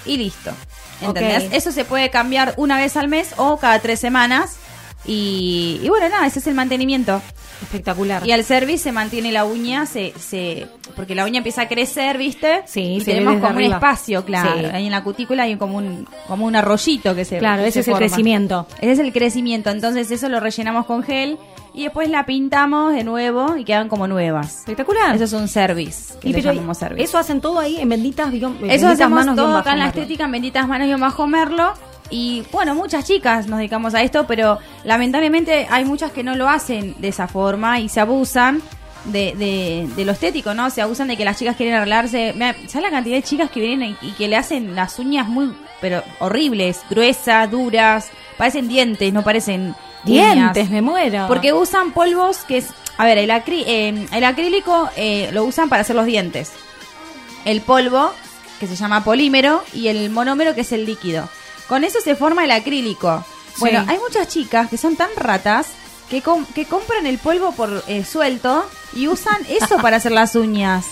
y listo. ¿Entendés? Eso se puede cambiar una vez al mes o cada tres semanas. Y, y bueno, nada, ese es el mantenimiento. Espectacular. Y al service se mantiene la uña, se, se porque la uña empieza a crecer, ¿viste? Sí, y se tenemos como un espacio, claro. Sí. Ahí en la cutícula hay como un, como un arroyito que se Claro, que ese se es el crecimiento. Ese es el crecimiento. Entonces eso lo rellenamos con gel y después la pintamos de nuevo y quedan como nuevas. Espectacular. Eso es un service. Que Y pero llamamos service. eso hacen todo ahí en benditas, guión- Eso benditas hacemos manos, todo acá en la estética, en benditas manos y bajo Merlo. Y bueno, muchas chicas nos dedicamos a esto, pero lamentablemente hay muchas que no lo hacen de esa forma y se abusan. de, de, de lo estético, ¿no? Se abusan de que las chicas quieren arreglarse. Mira, ¿Sabes la cantidad de chicas que vienen y, y que le hacen las uñas muy, pero horribles, gruesas, duras? Parecen dientes, no parecen Dientes, uñas. me muero. Porque usan polvos que es... A ver, el, acrí- eh, el acrílico eh, lo usan para hacer los dientes. El polvo, que se llama polímero, y el monómero, que es el líquido. Con eso se forma el acrílico. Bueno, Sí. hay muchas chicas que son tan ratas que, com- que compran el polvo por eh, suelto y usan [laughs] eso para hacer las uñas.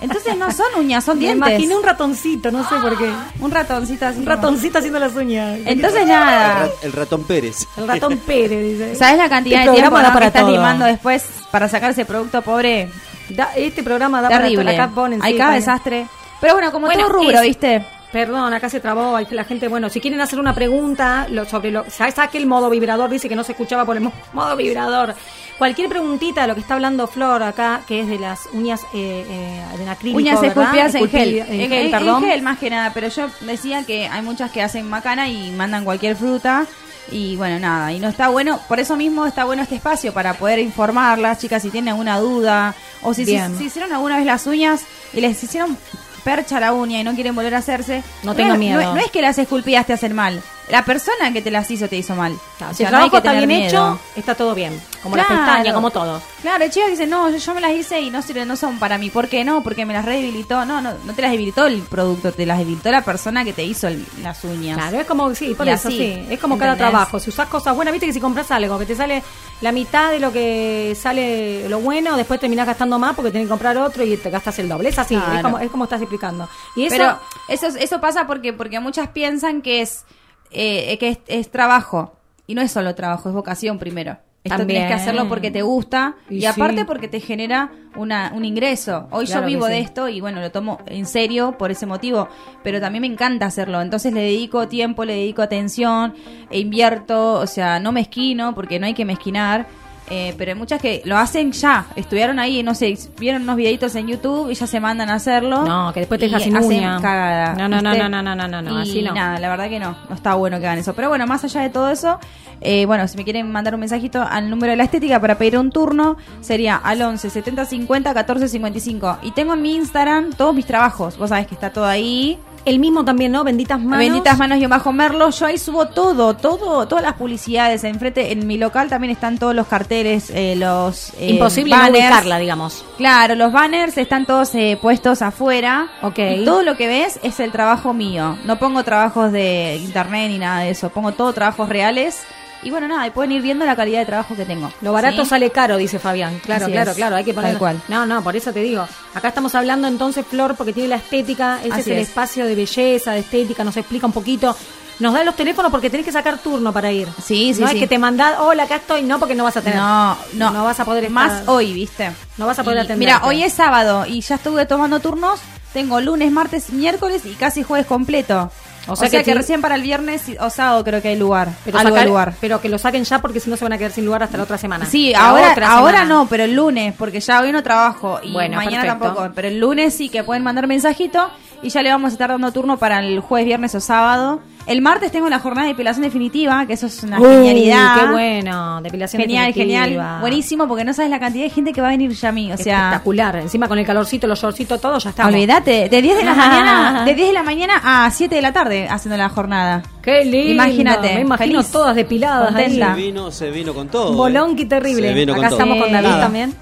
Entonces no son uñas, son Me dientes. imaginé un ratoncito, no sé por qué. Un ratoncito así. Un ratoncito haciendo las uñas. Entonces nada. el ratón Pérez. El ratón Pérez, dice. ¿Sabes la cantidad Este de tiempo programa da no, que para estás todo. limando después para sacar ese producto pobre? Da- este programa da Terrible. para acá ponen, Hay sí, cada ponen. desastre. Pero bueno, como Bueno, todo rubro, es- ¿viste? Perdón, acá se trabó hay- la gente. Bueno, si quieren hacer una pregunta lo- sobre lo. ¿Sabes que el modo vibrador? Dice que no se escuchaba por el mo- modo vibrador. Cualquier preguntita de lo que está hablando Flor acá, que es de las uñas eh, eh, de acrílico. Uñas esculpidas en gel. En, gel, en gel más que nada, pero yo decía que hay muchas que hacen macana y mandan cualquier fruta. Y bueno, nada, y no está bueno, por eso mismo está bueno este espacio para poder informarlas, chicas, si tienen alguna duda o si, si, si hicieron alguna vez las uñas y les hicieron percha la uña y no quieren volver a hacerse. No tengan es- miedo. No, es- no es que las esculpidas te hacen mal, la persona que te las hizo te hizo mal. Claro, O si el no hay trabajo que está bien miedo. hecho, está todo bien. Como la Claro. pestaña, como todo. Claro, chicas dicen, no, yo, yo me las hice y no sirven, no son para mí. ¿Por qué no? Porque me las redebilitó. No, no, no te las debilitó el producto, te las debilitó la persona que te hizo el- las uñas. Claro, es como, sí, por Y eso, así, sí. Es como cada trabajo. Si usás cosas buenas, viste que si compras algo que te sale la mitad de lo que sale lo bueno, después terminás gastando más porque tenés que comprar otro y te gastas el doble. Es así, Claro. es, como, es como estás explicando. Y eso, Pero eso, eso pasa porque, porque muchas piensan que es, eh, que es, es trabajo. Y no es solo trabajo, es vocación primero. Esto También. tienes que hacerlo porque te gusta y, Y aparte sí. porque te genera una, un ingreso. Hoy Claro yo vivo sí. de esto y bueno, lo tomo en serio por ese motivo, pero también me encanta hacerlo. Entonces le dedico tiempo, le dedico atención, e invierto, o sea, no mezquino porque no hay que mezquinar. Eh, pero hay muchas que lo hacen ya, estuvieron ahí, no sé, vieron unos videitos en YouTube y ya se mandan a hacerlo. No, que después te dejas sin hacen uña. cagada, No, no, no, no, no, no, no, no, no, así no. nada, la verdad que no, no está bueno que hagan eso. Pero bueno, más allá de todo eso, eh, bueno, si me quieren mandar un mensajito al número de la estética para pedir un turno, sería al 11 70 50 14 55. Y tengo en mi Instagram todos mis trabajos, vos sabés que está todo ahí. El mismo también, ¿no? Benditas manos. Benditas manos y bajo Merlo, yo ahí subo todo, todo, todas las publicidades. Enfrente, en mi local también están todos los carteles, eh, los eh, Imposible no banners. ubicarla, digamos. Claro, los banners están todos eh, puestos afuera. Ok. Y todo lo que ves es el trabajo mío. No pongo trabajos de internet ni nada de eso. Pongo todo trabajos reales. Y bueno, nada, y pueden ir viendo la calidad de trabajo que tengo. Lo barato ¿Sí? sale caro, dice Fabián. Claro, Así claro, es. claro. Hay que poner. Cual. No, no, por eso te digo. Acá estamos hablando entonces, Flor, porque tiene la estética. Ese Así es el es. espacio de belleza, de estética. Nos explica un poquito. Nos da los teléfonos porque tenés que sacar turno para ir. Sí, sí, No sí. es que te mandás, hola, acá estoy. No, porque no vas a tener. No, no. No vas a poder estar- Más hoy, ¿viste? No vas a poder Y, atenderte. Mira, hoy es sábado y ya estuve tomando turnos. Tengo lunes, martes, miércoles y casi jueves completo. O sea, que, recién para el viernes o sábado creo que hay lugar. Pero, algo de sacar- lugar. pero que lo saquen ya porque si no se van a quedar sin lugar hasta la otra semana. Sí, La ahora, otra ahora semana. no, pero el lunes, porque ya hoy no trabajo y Bueno, mañana perfecto. tampoco. Pero el lunes sí que pueden mandar mensajito y ya le vamos a estar dando turno para el jueves, viernes o sábado. El martes tengo la jornada de depilación definitiva, que eso es una Uh, genialidad. Qué bueno, depilación Genial, definitiva. genial. Buenísimo, porque no sabes la cantidad de gente que va a venir ya a mí. O sea, Espectacular. Encima con el calorcito, los shortcitos, todo, ya está. olvídate, de 10 de la mañana, [laughs] de 10 de la mañana a 7 de la tarde haciendo la jornada. Qué lindo. Imagínate, Me imagino feliz, todas depiladas contenta. Se vino, se vino con todo. Un ¿eh? bolonqui terrible. Se vino Acá con todo. estamos con David Sí. también.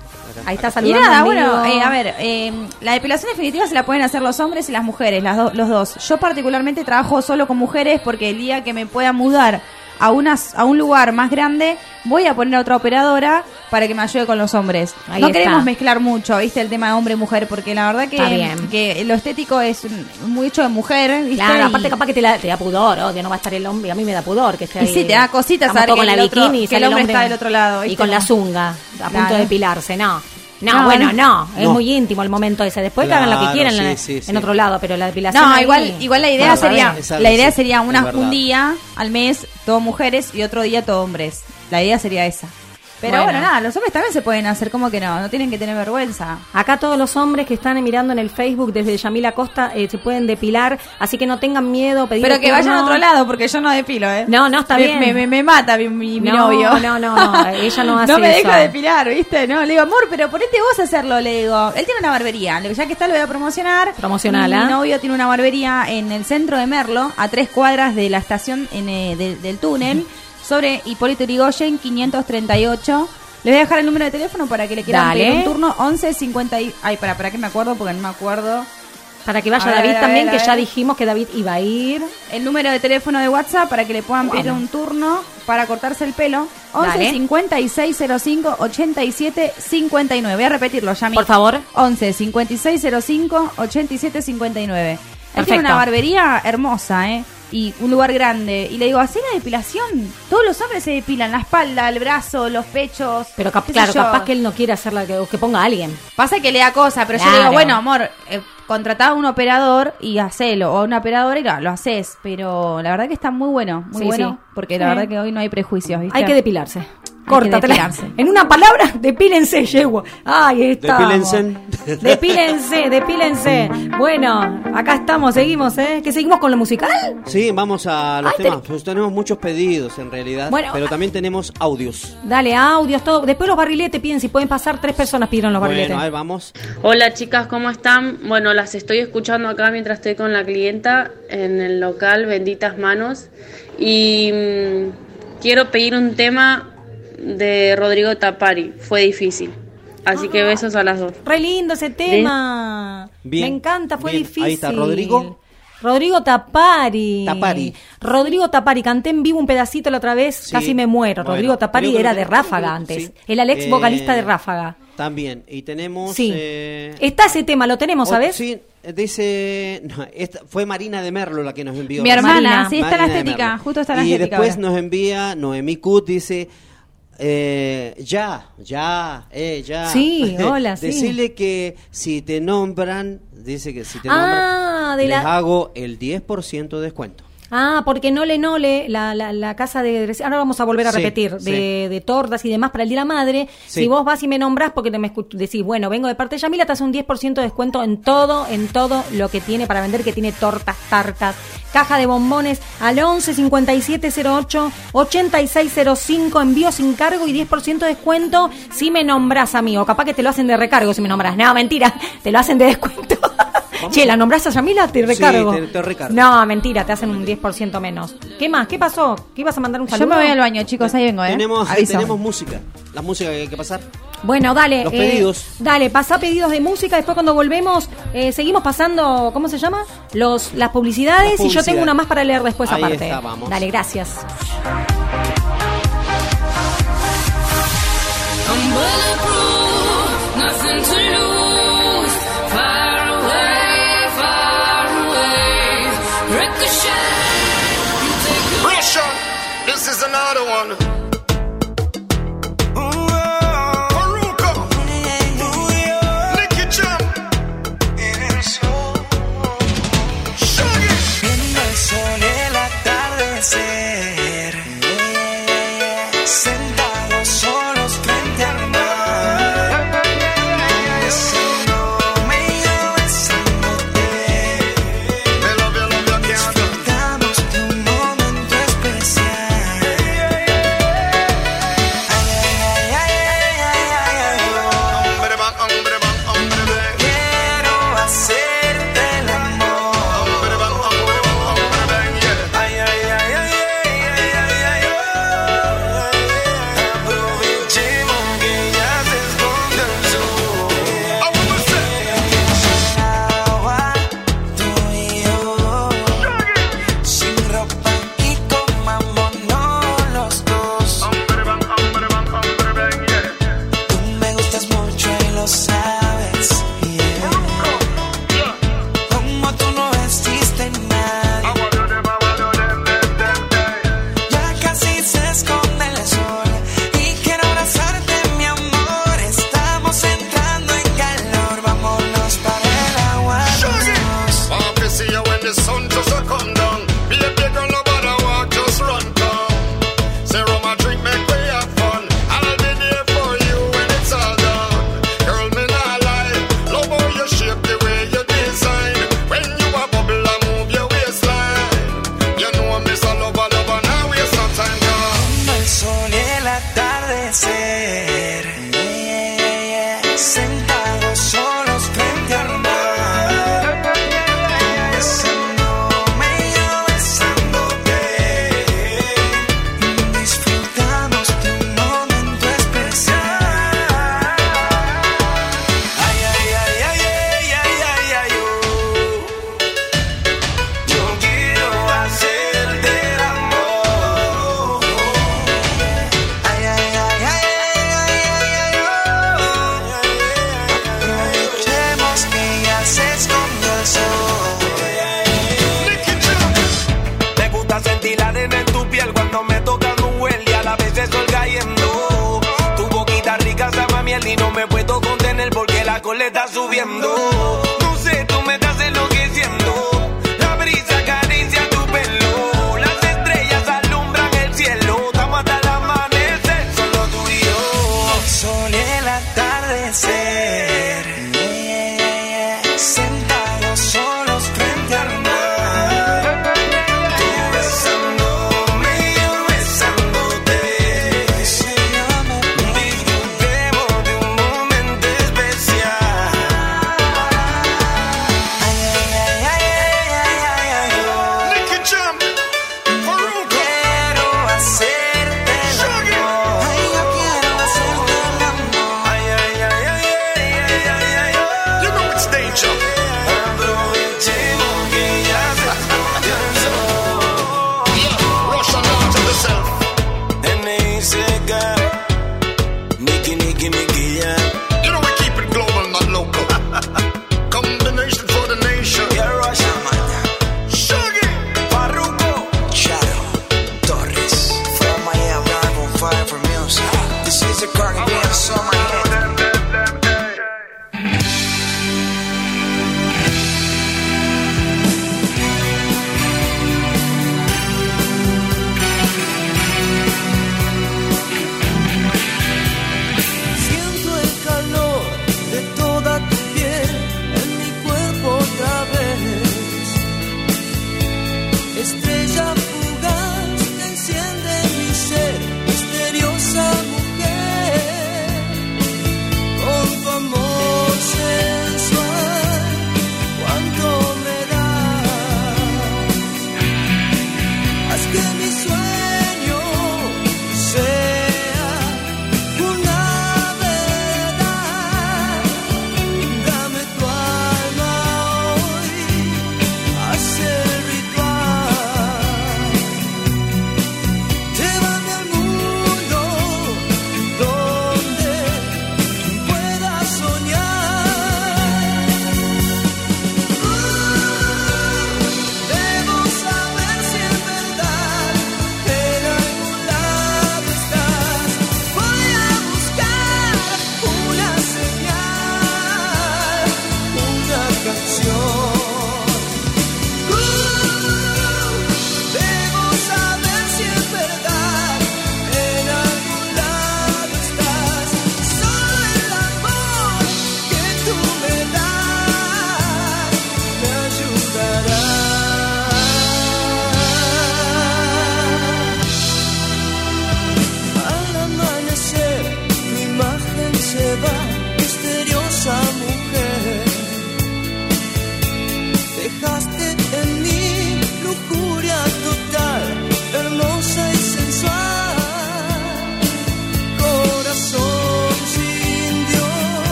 Ahí está Y saludando. nada, en bueno, eh, a ver, eh, la depilación definitiva se la pueden hacer los hombres y las mujeres, las do- los dos. Yo particularmente trabajo solo con mujeres porque el día que me pueda mudar a, unas, a un lugar más grande, voy a poner a otra operadora para que me ayude con los hombres. Ahí no está. queremos mezclar mucho, ¿viste? El tema de hombre y mujer, porque la verdad que, que lo estético es muy hecho de mujer, ¿viste? Claro, Y- aparte capaz que te, la- te da pudor, odio, no va a estar el hombre, a mí me da pudor que esté Y ahí. sí, te da cositas saber que con la el otro- bikini y que el sale hombre está del otro lado, Y con la zunga, a punto Claro. de depilarse, no. No, No, bueno, no. es No. muy íntimo el momento ese. Después que hagan lo que quieran sí, en, sí, sí. en otro lado, pero la depilación. No, ahí- igual, igual la idea Bueno, sería, la idea sí, sería una, un día al mes todo mujeres y otro día todo hombres. La idea sería esa. Pero Bueno. bueno. nada, los hombres también se pueden hacer como que no, no tienen que tener vergüenza. Acá todos los hombres que están mirando en el Facebook desde Yamila Costa eh, se pueden depilar, así que no tengan miedo. pedir Pero que vayan a otro lado, porque yo no depilo, ¿eh? No, no, está Me- bien. Me, me, me mata mi, mi- mi No, novio. no, no, no, ella no [laughs] hace No me eso. deja depilar, ¿viste? No, le digo, amor, pero ponete vos a hacerlo, le digo. Él tiene una barbería, ya que está lo voy a promocionar. Promocionala. Mi novio tiene una barbería en el centro de Merlo, a tres cuadras de la estación en, eh, de- del túnel, sobre Hipólito Yrigoyen, 538. Les voy a dejar el número de teléfono para que le quieran Dale. pedir un turno, 11 50 y... Ay, para, para que me acuerdo, porque no me acuerdo. Para que vaya ver, David también, ver, que ya dijimos que David iba a ir. El número de teléfono de WhatsApp para que le puedan pedir un turno para cortarse el pelo. 11 Dale. 5605 87 59. Voy a repetirlo, Yami. Por favor. 11 5605 87 59. Él tiene una barbería hermosa, ¿eh? Y un lugar grande. Y le digo, ¿hacé la depilación? Todos los hombres se depilan la espalda, el brazo, los pechos. Pero cap- claro, capaz que él no quiere hacerla, que, que ponga a alguien. Pasa que le da cosa, pero yo le digo, bueno, amor, eh, contratá a un operador y hacelo, o a una operadora y lo, lo haces. Pero la verdad que está muy bueno, muy Sí, bueno, sí. porque Sí. la verdad que hoy no hay prejuicios, ¿viste? Hay que depilarse. Córtatela. En una palabra, depílense, yegua. Ahí estamos. Depílense. Depílense, depílense. Bueno, acá estamos, seguimos, ¿eh? ¿Que seguimos con lo musical? Sí, vamos a los Ay, te- temas. Pues tenemos muchos pedidos en realidad, Bueno, pero también tenemos audios. Dale, audios, todo. Después los barriletes piden si pueden pasar. Tres personas pidieron los barriletes. Bueno, ahí vamos. Hola chicas, ¿cómo están? Bueno, las estoy escuchando acá mientras estoy con la clienta en el local Benditas Manos y mm, quiero pedir un tema de Rodrigo Tapari, fue difícil. Así que besos a las dos. Re lindo ese tema. Bien, Me encanta, fue bien. difícil. Ahí está Rodrigo. Rodrigo Tapari. Tapari. Rodrigo Tapari, canté en vivo un pedacito la otra vez, Sí. casi me muero. Bueno, Rodrigo Tapari era de Ráfaga antes. sí. El Alex Eh, vocalista de Ráfaga. También. Y tenemos. Sí. eh, Está ese tema, lo tenemos, o- ¿sabes? Sí, dice. no, esta- fue Marina de Merlo la que nos envió. Mi hermana, Marina. sí, está en la Marina de estética, justo está en la Y estética. después ahora. nos envía Noemí Cut, dice. Eh, ya, ya, eh, ya. Sí, [laughs] hola, sí. Decirle que si te nombran, dice que si te Ah, nombran, de les la- hago el 10% de descuento. Ah, porque Nole Nole, la, la, la casa de... Ahora vamos a volver a Sí, repetir, sí. de, de tortas y demás para el Día de la Madre. Sí. Si vos vas y me nombrás porque te me decís, bueno, vengo de parte de Yamila, te hace un 10% de descuento en todo, en todo lo que tiene para vender, que tiene tortas, tartas, caja de bombones al 11 57 08 8605, envío sin cargo y 10% de descuento si me nombrás a mí. O capaz que te lo hacen de recargo si me nombras. No, mentira, [laughs] te lo hacen de descuento. Che, ¿la nombrás a Yamila? Te recargo. te- te recargo. No, mentira, te hacen un 10% menos. ¿Qué más? ¿Qué pasó? ¿Qué ibas a mandar un Yo saludo? me voy al baño, chicos, ahí vengo, ¿eh? Tenemos, Aviso. tenemos música. La música que hay que pasar. Bueno, dale. Los eh, pedidos. Dale, pasá pedidos de música. Después cuando volvemos, eh, seguimos pasando, ¿cómo se llama? Los, las publicidades. Las Y yo tengo una más para leer después Ahí aparte. está, vamos. Dale, gracias. I'm I don't wanna. Coleta subiendo.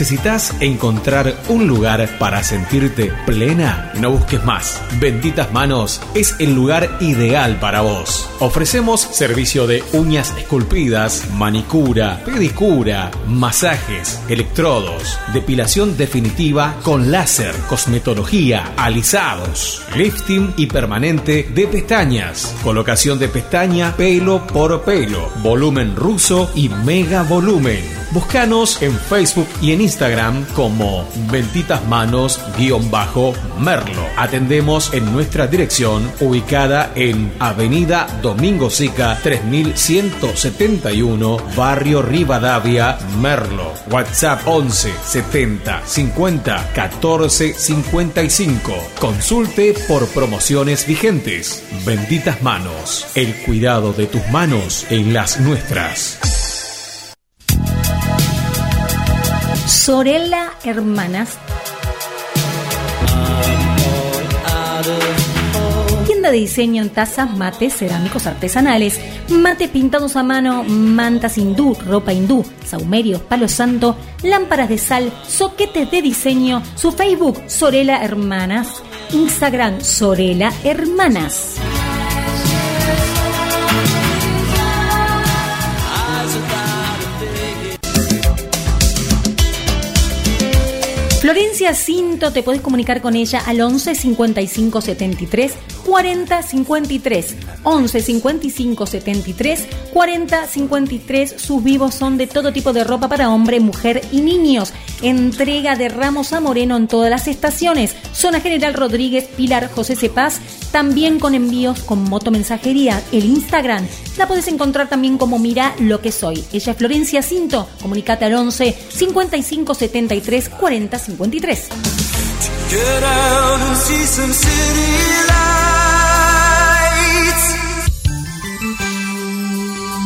¿Necesitas encontrar un lugar para sentirte plena? No busques más. Benditas Manos es el lugar ideal para vos. Ofrecemos servicio de uñas esculpidas, manicura, pedicura, masajes, electrodos, depilación definitiva con láser, cosmetología, alisados, lifting y permanente de pestañas, colocación de pestaña pelo por pelo, volumen ruso y mega volumen. Búscanos en Facebook y en Instagram como Benditas Manos-Merlo. Atendemos en nuestra dirección ubicada en Avenida Domingo Sica 3171, Barrio Rivadavia, Merlo. WhatsApp 11 70 50 14 55. Consulte por promociones vigentes. Benditas Manos. El cuidado de tus manos en las nuestras. Sorella Hermanas. De diseño en tazas, mates, cerámicos artesanales, mates pintados a mano, mantas hindú, ropa hindú, saumerios, palo santo, lámparas de sal, soquetes de diseño, su Facebook Sorella Hermanas, Instagram Sorella Hermanas. Florencia Cinto, te podés comunicar con ella al 11 55 73 40 53. 11 55 73 40 53. Sus vivos son de todo tipo de ropa para hombre, mujer y niños. Entrega de Ramos a Moreno en todas las estaciones. Zona General Rodríguez, Pilar José Cepaz. También con envíos con motomensajería. El Instagram la podés encontrar también como Mira lo que soy. Ella es Florencia Cinto. Comunicate al 11 55 73 40 53.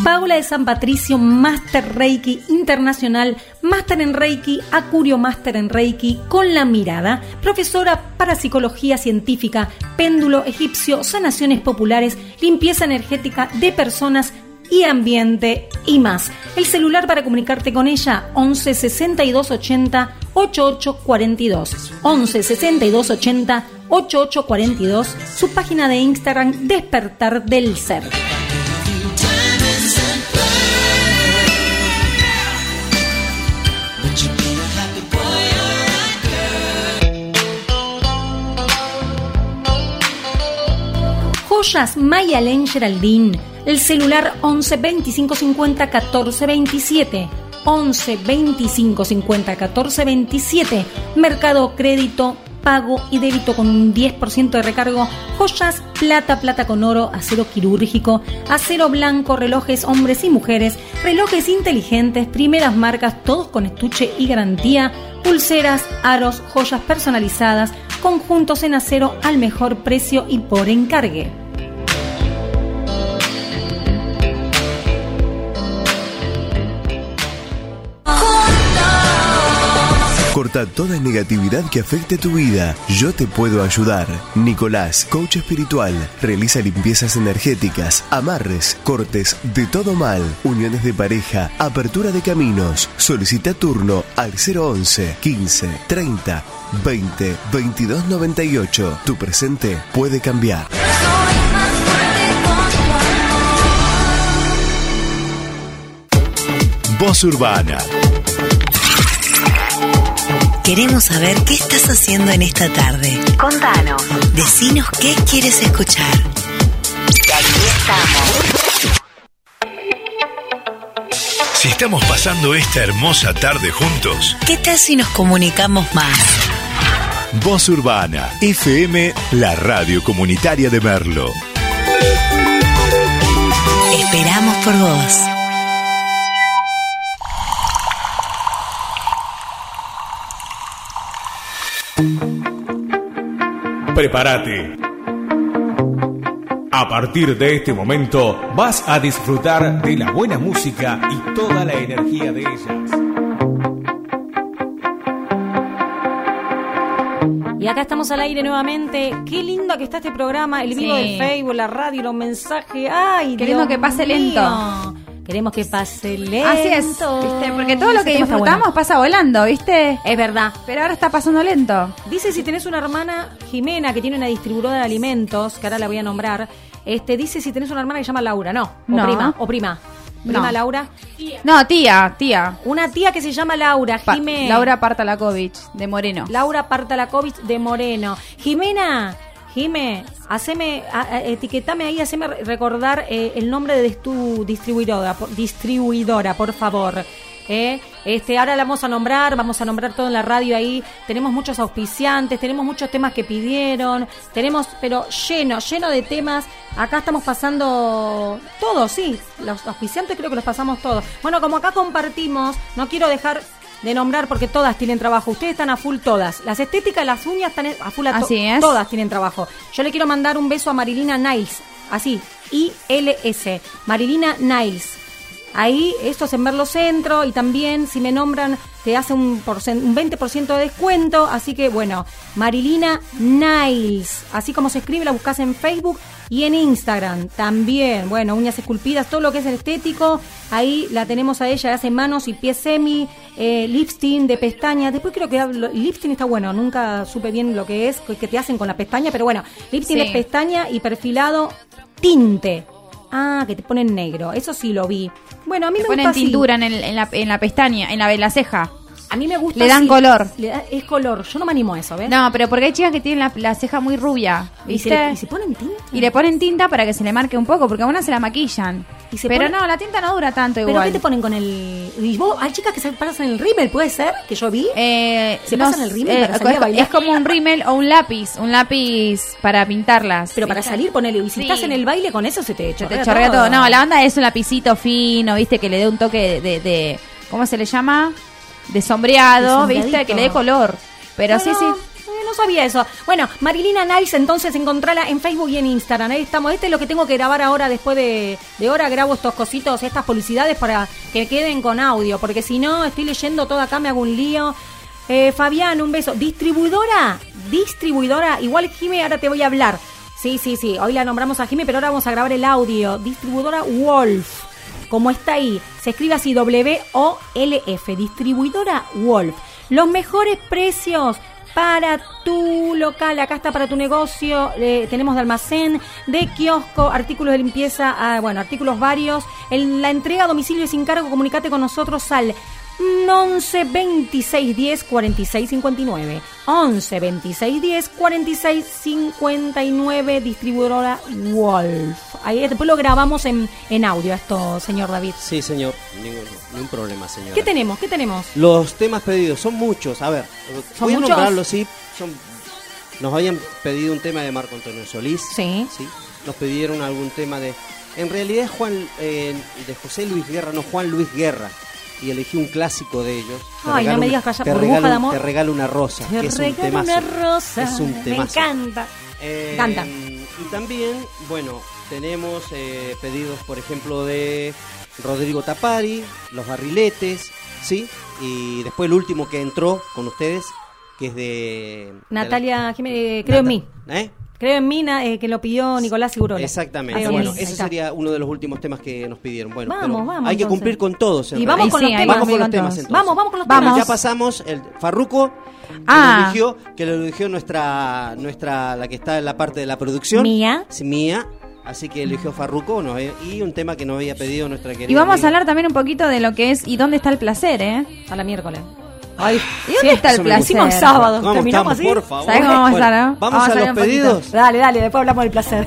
Paula de San Patricio, Master Reiki Internacional, Master en Reiki, Acurio Master en Reiki, con la mirada, profesora para psicología científica, péndulo egipcio, sanaciones populares, limpieza energética de personas y ambiente y más. El celular para comunicarte con ella 11 62 80 88 42 11 62 80 88 42 su página de Instagram Despertar del Ser. Joyas Mayalen Geraldine. El celular 11 25 50 14 27. 11 25 50 14 27. Mercado Crédito, pago y débito con un 10% de recargo. Joyas, plata, plata con oro, acero quirúrgico, acero blanco, relojes hombres y mujeres, relojes inteligentes, primeras marcas, todos con estuche y garantía. Pulseras, aros, joyas personalizadas, conjuntos en acero al mejor precio y por encargue. Corta toda negatividad que afecte tu vida. Yo te puedo ayudar. Nicolás, coach espiritual, realiza limpiezas energéticas, amarres, cortes de todo mal, uniones de pareja, apertura de caminos. Solicita turno al 011 15 30 20 22 98. Tu presente puede cambiar. Voz Urbana. Queremos saber qué estás haciendo en esta tarde. Contanos. Decinos qué quieres escuchar. Aquí estamos. Si estamos pasando esta hermosa tarde juntos, ¿Qué tal si nos comunicamos más? Voz Urbana, FM, la radio comunitaria de Merlo. Esperamos por vos. Prepárate. A partir de este momento vas a disfrutar de la buena música y toda la energía de ellas. Y acá estamos al aire nuevamente. Qué lindo que está este programa, el vivo Sí. de Facebook, la radio, los mensajes. Ay, Qué Dios lindo que pase mío. lento. Queremos que pase lento. Así es, ¿viste? Porque todo lo que disfrutamos bueno. pasa volando, ¿viste? Es verdad. Pero ahora está pasando lento. Dice si tenés una hermana, Jimena, que tiene una distribuidora de alimentos, que ahora la voy a nombrar. Este, dice si tenés una hermana que se llama Laura, no. O No. prima, o prima. Prima No. Laura. No, tía, tía. Una tía que se llama Laura, Pa- Jimena. Laura Partalakovich, de Moreno. Laura Partalakovich de Moreno. Jimena, Jime, haceme, etiquetame ahí, haceme re- recordar eh, el nombre de tu distribuidora, por, distribuidora, por favor. Eh, este, ahora la vamos a nombrar, vamos a nombrar todo en la radio ahí. Tenemos muchos auspiciantes, tenemos muchos temas que pidieron, tenemos, pero lleno, lleno de temas. Acá estamos pasando todos, sí, los auspiciantes creo que los pasamos todos. Bueno, como acá compartimos, no quiero dejar de nombrar porque todas tienen trabajo. Ustedes están a full todas. Las estéticas, las uñas están a full a to- Así es. Todas tienen trabajo. Yo le quiero mandar un beso a Marilina Niles. Así, I-L-S. Marilina Niles. Ahí, esto es en Merlo Centro y también si me nombran te hace un, un 20% de descuento. Así que bueno, Marilina Niles. Así como se escribe, la buscas en Facebook y en Instagram también. Bueno, uñas esculpidas, todo lo que es el estético. Ahí la tenemos a ella, hace manos y pies semi, eh, lifting de pestañas. Después creo que hablo- lifting está bueno, nunca supe bien lo que es, que te hacen con la pestaña, pero bueno, lifting Sí. de pestaña y perfilado tinte. Ah, que te ponen negro. Eso sí lo vi. Bueno, a mí Le me ponen gusta así. tintura en, el- en la, en la pestaña, en la, en la ceja. A mí me gusta Le dan color. Le da- es color. Yo no me animo a eso, ¿ves? No, pero porque hay chicas que tienen la, la ceja muy rubia, ¿Y se, ¿viste? le- y se ponen tinta? Y le ponen tinta para que se le marque un poco, porque a una se la maquillan. Y se pero pone- no, la tinta no dura tanto ¿Pero igual. qué te ponen con el...? ¿Y vos, hay chicas que se pasan el rímel, ¿puede ser? Que yo vi. Eh, ¿Se no pasan el rímel para a es- bailar? Es como un rímel o un lápiz, un lápiz para pintarlas. Pero para salir, ponele. Y si Sí. estás en el baile con eso, se te Se chorrea, te chorrea todo. No, la banda es un lapicito fino, ¿viste? Que le dé un toque de, de- ¿cómo se le llama? De sombreado, ¿viste? Que le dé color. Pero sí, sí. eh, No sabía eso. Bueno, Marilina Nice, entonces encontrala en Facebook y en Instagram. Ahí estamos. Este es lo que tengo que grabar ahora después de, de hora. Grabo estos cositos, estas publicidades para que queden con audio. Porque si no, estoy leyendo todo acá, me hago un lío. Eh, Fabián, un beso. Distribuidora, distribuidora. Igual, Jime, ahora te voy a hablar. Sí, sí, sí. Hoy la nombramos a Jime, pero ahora vamos a grabar el audio. Distribuidora Wolf. Como está ahí, se escribe así W-O-L-F, distribuidora Wolf. Los mejores precios para tu local, acá está para tu negocio, eh, tenemos de almacén, de kiosco, artículos de limpieza, ah, bueno, artículos varios. La entrega a domicilio sin cargo, comunicate con nosotros al 11 26 10 46 59. 11 26 10 46 59, distribuidora Wolf. Ahí después lo grabamos en, en audio esto, señor David. Sí, señor. Ningún, ningún problema, señor. ¿Qué tenemos? ¿Qué tenemos? Los temas pedidos son muchos. A ver, ¿Son voy a nombrarlos, sí. Son, nos habían pedido un tema de Marco Antonio Solís. Sí. Sí. Nos pidieron algún tema de. En realidad es Juan, eh, de José Luis Guerra, no Juan Luis Guerra. Y elegí un clásico de ellos. Te Ay, no me digas calla- te regalo, de un- amor. Te regalo una rosa. Te que es un temazo. una rosa. Es un Me encanta. Eh, Canta. Y también, bueno, tenemos eh, pedidos, por ejemplo, de Rodrigo Tapari, Los Barriletes, ¿sí? Y después el último que entró con ustedes, que es de... Natalia Jiménez, creo en mí. ¿Eh? Creo en mí, na- eh, que lo pidió Nicolás Segurola. Exactamente. Bueno, es, ese sería uno de los últimos temas que nos pidieron. Bueno, Vamos, pero vamos, hay que entonces. cumplir con todos. en Y vamos con los Sí, temas. Vamos con los temas entonces. Vamos, vamos con los Vamos. temas. Ya pasamos el Farruco, que Ah. lo eligió, que lo eligió nuestra, nuestra, la que está en la parte de la producción. Mía. Sí, mía. Así que eligió Farruco no, y un tema que nos había pedido nuestra querida. Y vamos a hablar también un poquito de lo que es y dónde está el placer, ¿eh? A la miércoles. Ay, ¿Y dónde está el placer? Hicimos sábado. ¿Cómo Terminamos estamos, así. por favor? ¿Sabes cómo vamos a estar, no? Vamos, Vamos a a salir los pedidos. Dale, dale, después hablamos del placer.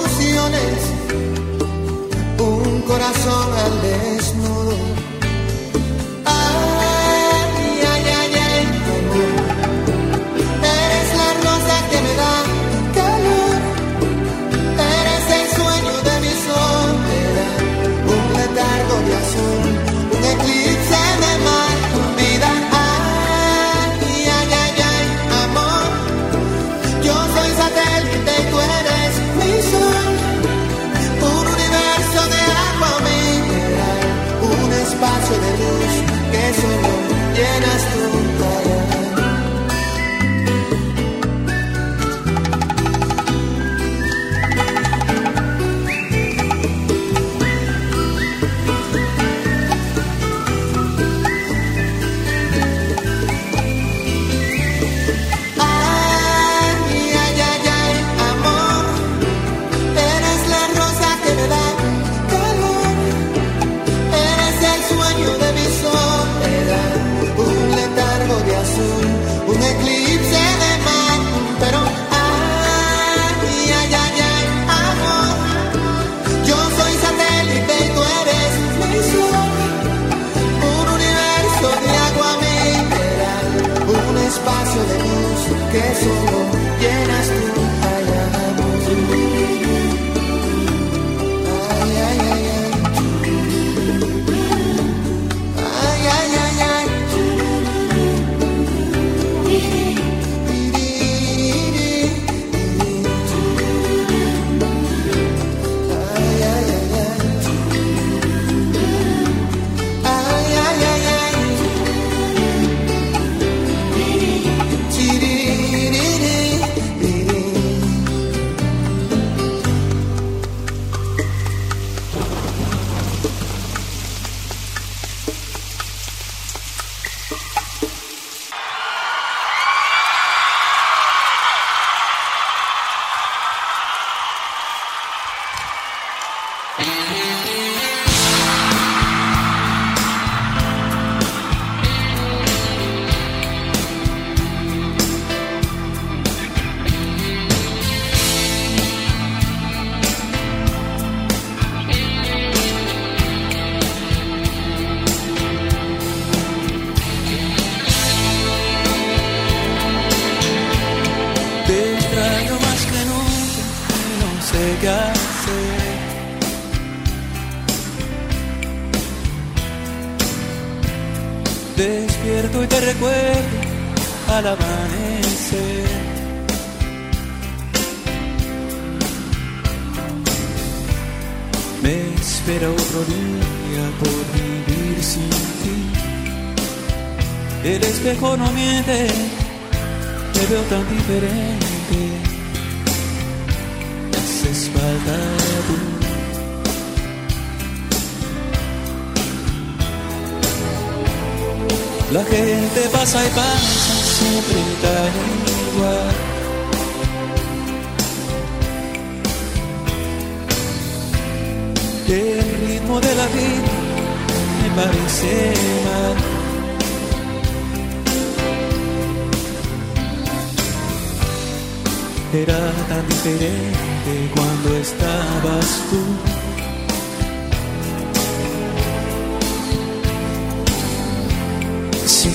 corazón al desnudo.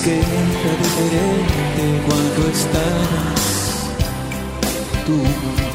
Que diferente cuando estabas tú.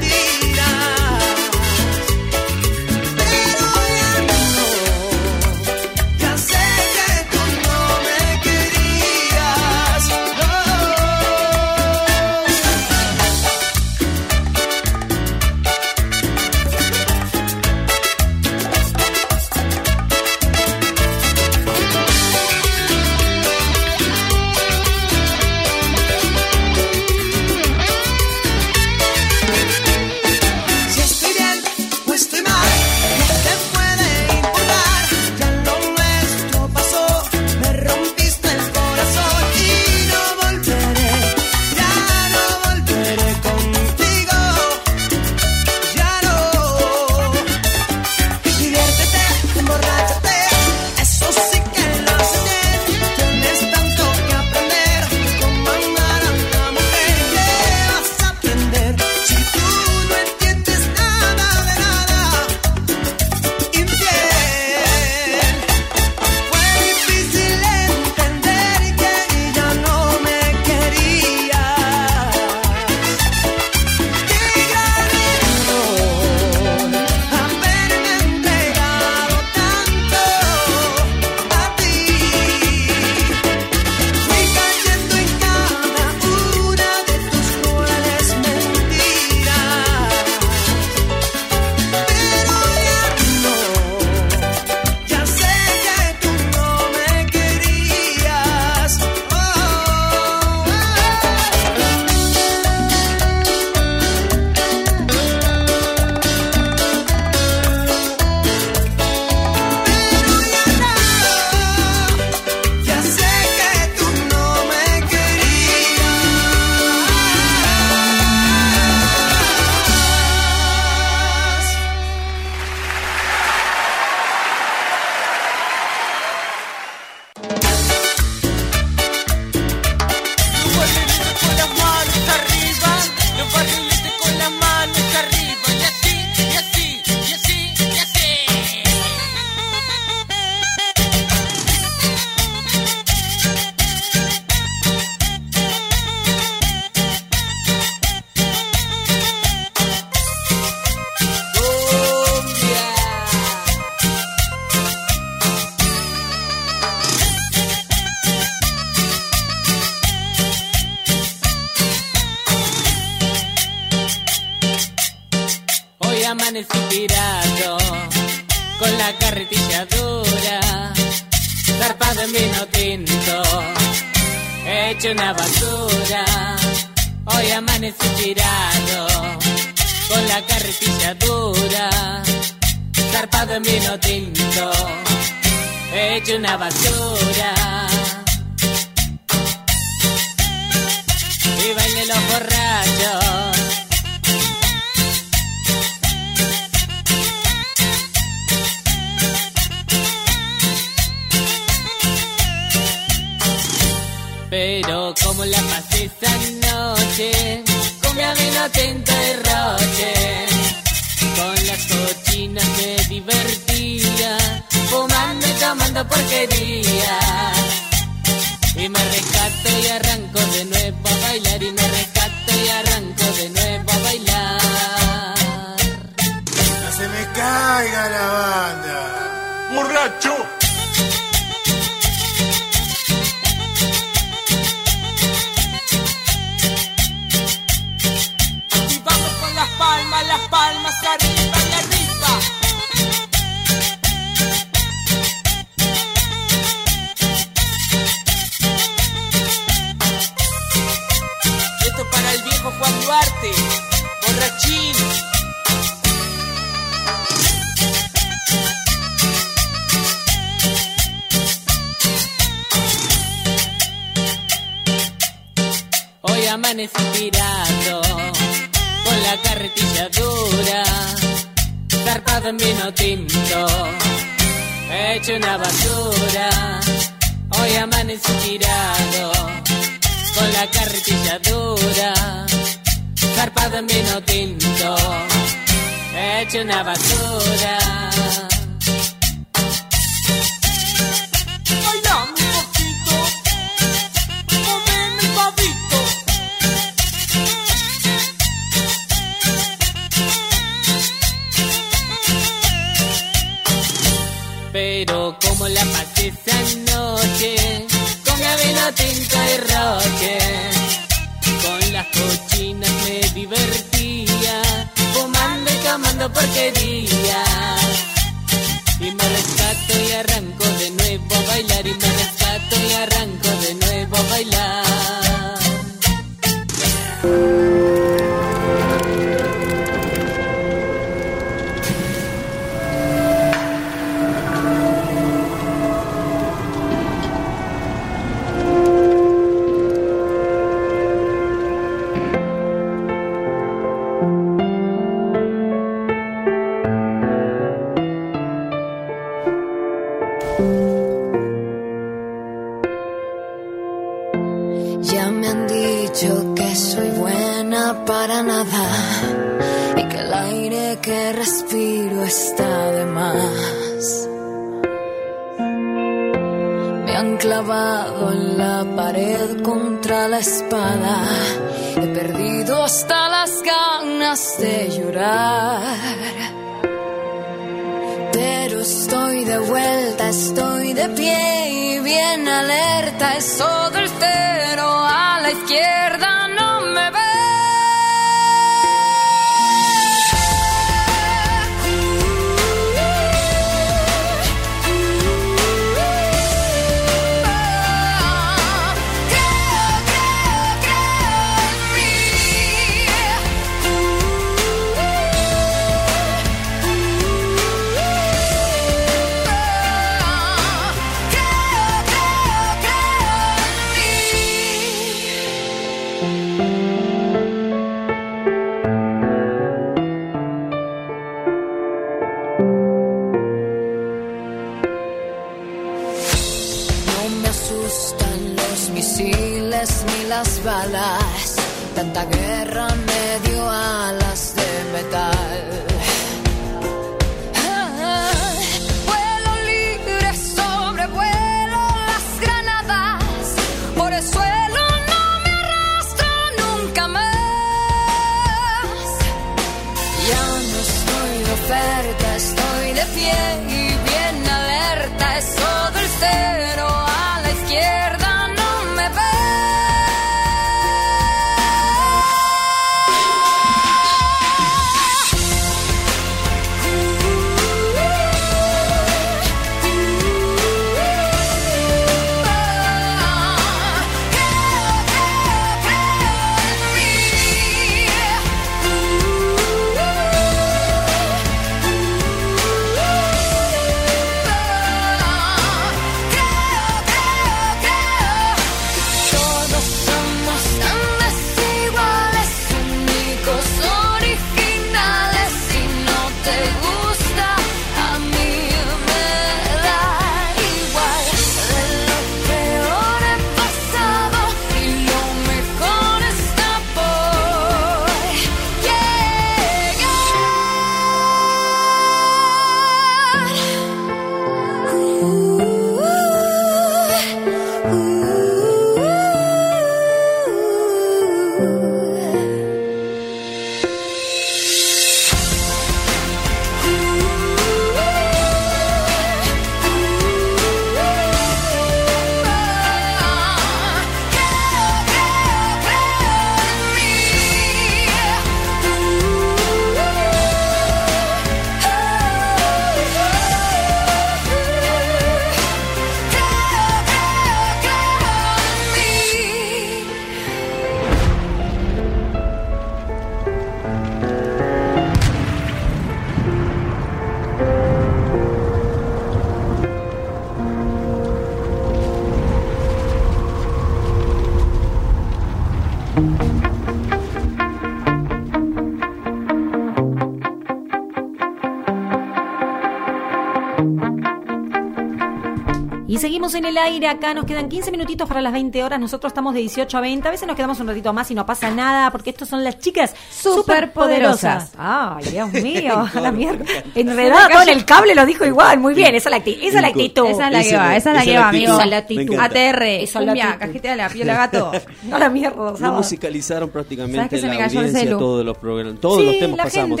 El aire acá, nos quedan 15 minutitos para las 20 horas, nosotros estamos de 18 a 20, a veces nos quedamos un ratito más y no pasa nada, porque estos son las chicas Superpoderosas. Ay, Dios [laughs] mío, a la mierda. Enredada con el cable lo dijo igual, muy bien, esa es la, acti- esa es la actitud. Esa es la que va, esa es la que va, amigo. Esa es la actitud. ATR, Esa es la cumbia, actitud. cajita de la piola gato. [laughs] No la mierda, musicalizaron ¿Sabes prácticamente la audiencia, todos los programas, todos los temas pasamos.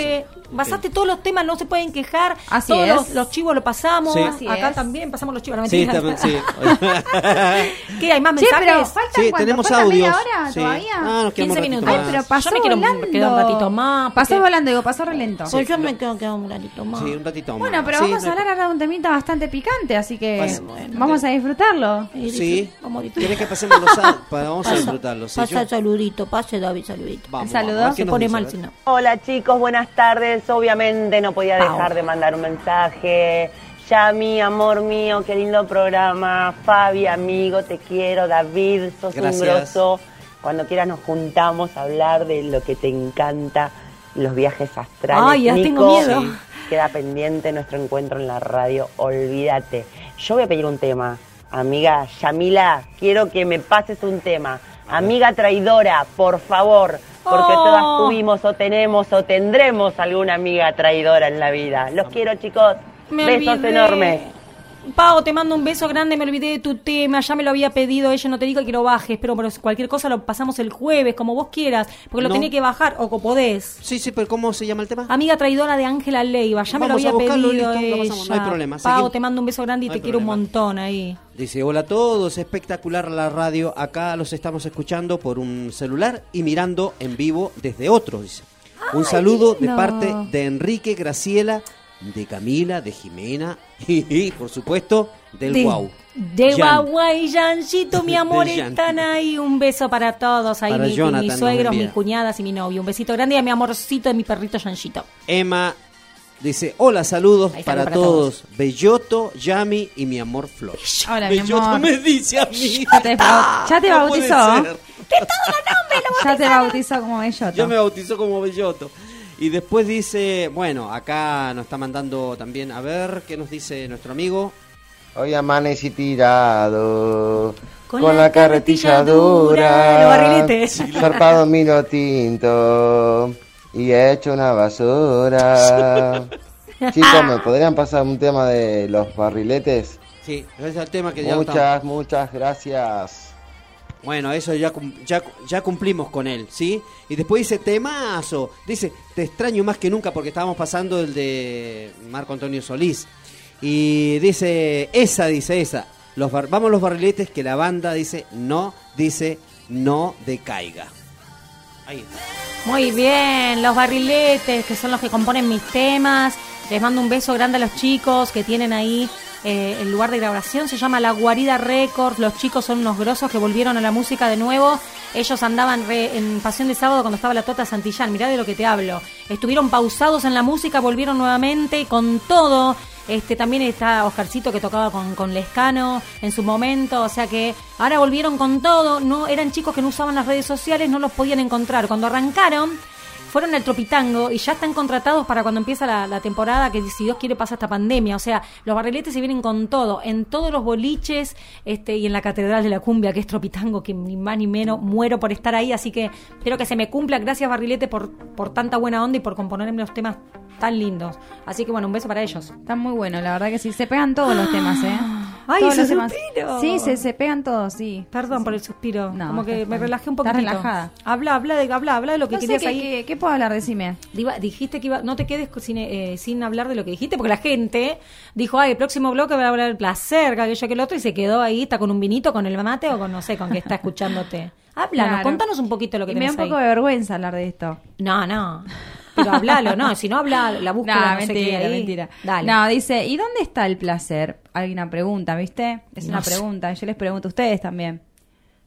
Gente, basaste todos los temas, no se pueden quejar. Así todos es. Los, los chivos lo pasamos. Sí. Así Acá es. también pasamos los chivos. No, Sí, mentira. también, sí. [laughs] ¿Qué? ¿Hay más mensajes? pero faltan Sí, cuánto? tenemos ¿Faltan media audios. hora Sí. todavía? Ah, nos quedamos 15 un ratito minutos. Ay, pero pasó Yo me quiero volando. quedar un ratito más. Pasó volando, digo, pasó relento. Pues yo me quedo un ratito más. Sí, un ratito más. Bueno, pero Sí, vamos no a hablar ahora de un temita bastante picante, así que vamos a disfrutarlo. Sí. Vamos a disfrutar. ¿Querés que pasemos los audios? [laughs] Vamos a Pasa- disfrutarlo. Pasa saludito, pase David, saludito. Vamos, saludo. vamos, a ver qué Se pone mal si no. Hola chicos, buenas tardes. Obviamente no podía dejar de mandar un mensaje. Yami, amor mío, qué lindo programa. Fabi, amigo, te quiero. David, sos Gracias. un grosso. Cuando quieras nos juntamos a hablar de lo que te encanta, los viajes astrales. Ay, ya Nico, tengo miedo. Queda pendiente nuestro encuentro en la radio, olvídate. Yo voy a pedir un tema. Amiga Yamila, quiero que me pases un tema. Amiga traidora, por favor, porque Oh. todas tuvimos o tenemos o tendremos alguna amiga traidora en la vida. Los quiero, chicos. Me Besos olvidé. enormes. Pau, te mando un beso grande, me olvidé de tu tema, ya me lo había pedido ella, no te digo que lo bajes, pero, pero cualquier cosa lo pasamos el jueves, como vos quieras, porque lo No. tenés que bajar, o podés. Sí, sí, pero ¿cómo se llama el tema? Amiga traidora de Ángela Leiva, ya me lo había pedido listo, lo ella. pasamos, no hay problema, Pau, seguimos. te mando un beso grande y No te quiero un montón ahí. Dice, hola a todos, espectacular la radio. Acá los estamos escuchando por un celular y mirando en vivo desde otro, dice. Un saludo de parte de Enrique, Graciela, de Camila, de Jimena [laughs] y, por supuesto, del De- Guau. De Jan. Guagua y Janchito, mi [laughs] amor, De están ahí. Un beso para todos, ahí Para mi- Jonathan mis suegros, mis cuñadas y mi novio. Un besito grande y a mi amorcito de mi perrito Janchito. Emma dice, hola, saludos para, para todos. Belloto, Yami y mi amor Flor. Hola, mi Belloto amor. me dice a mí. Ya te, bau- [laughs] ya te No puede bautizó. ser. Ya te bautizó como bellota. Yo me bautizó como Belloto. Y después dice, bueno, acá nos está mandando también, a ver, ¿qué nos dice nuestro amigo? Hoy amanecí tirado Con con, la la carretilla carretilla dura, [laughs] [laughs] zarpado mino tinto y he hecho una basura. [laughs] Chicos, ¿me podrían pasar un tema de los barriletes? Sí, ese es el tema que ya Muchas, estamos- muchas gracias. Bueno, eso ya, ya, ya cumplimos con él, ¿sí? Y después dice, temazo. Dice, te extraño más que nunca porque estábamos pasando el de Marco Antonio Solís. Y dice, esa, dice esa. Los bar- vamos los barriletes que la banda dice, no, dice, no decaiga. Ahí. Muy bien, los barriletes, que son los que componen mis temas. Les mando un beso grande a los chicos que tienen ahí eh, el lugar de grabación. Se llama La Guarida Records. Los chicos son unos grosos que volvieron a la música de nuevo. Ellos andaban re- en Pasión de Sábado cuando estaba la Tota Santillán. Mirá de lo que te hablo. Estuvieron pausados en la música, volvieron nuevamente con todo. Este, también está Oscarcito que tocaba con, con Lescano en su momento, o sea que ahora volvieron con todo, no eran chicos que no usaban las redes sociales, no los podían encontrar. Cuando arrancaron, fueron al Tropitango y ya están contratados para cuando empieza la, temporada que si Dios quiere pasa esta pandemia. O sea, los barriletes se vienen con todo, en todos los boliches este, y en la Catedral de la Cumbia, que es Tropitango, que ni más ni menos muero por estar ahí. Así que espero que se me cumpla. Gracias Barrilete por, por tanta buena onda y por componerme los temas tan lindos. Así que bueno, un beso para ellos. Están muy buenos, la verdad que sí. Se pegan todos los temas, ¿eh? [gasps] Ay, todos ese suspiro. Sí, se, se pegan todos, sí. Perdón por el suspiro. No, Como que me relajé un Estás poquito. relajada. Habla, habla de, habla, habla de lo que No sé querías qué, ahí. qué- qué puedo hablar, decime. Diva, dijiste que iba, no te quedes sin, eh, sin hablar de lo que dijiste, porque la gente dijo, ay, el próximo bloque va a hablar del placer, que aquello que el otro, y se quedó ahí, está con un vinito, con el mate o con no sé, con que está escuchándote. Háblanos, Claro. contanos un poquito lo que Y me da un poco ahí. de vergüenza hablar de esto. No, no. Pero hablalo, no, si no habla, la búsqueda, No, no, sé mentira, qué, ahí. mentira. Dale. No, dice, ¿y dónde está el placer? Alguien pregunta, ¿viste? Es No una sé. pregunta, yo les pregunto a ustedes también.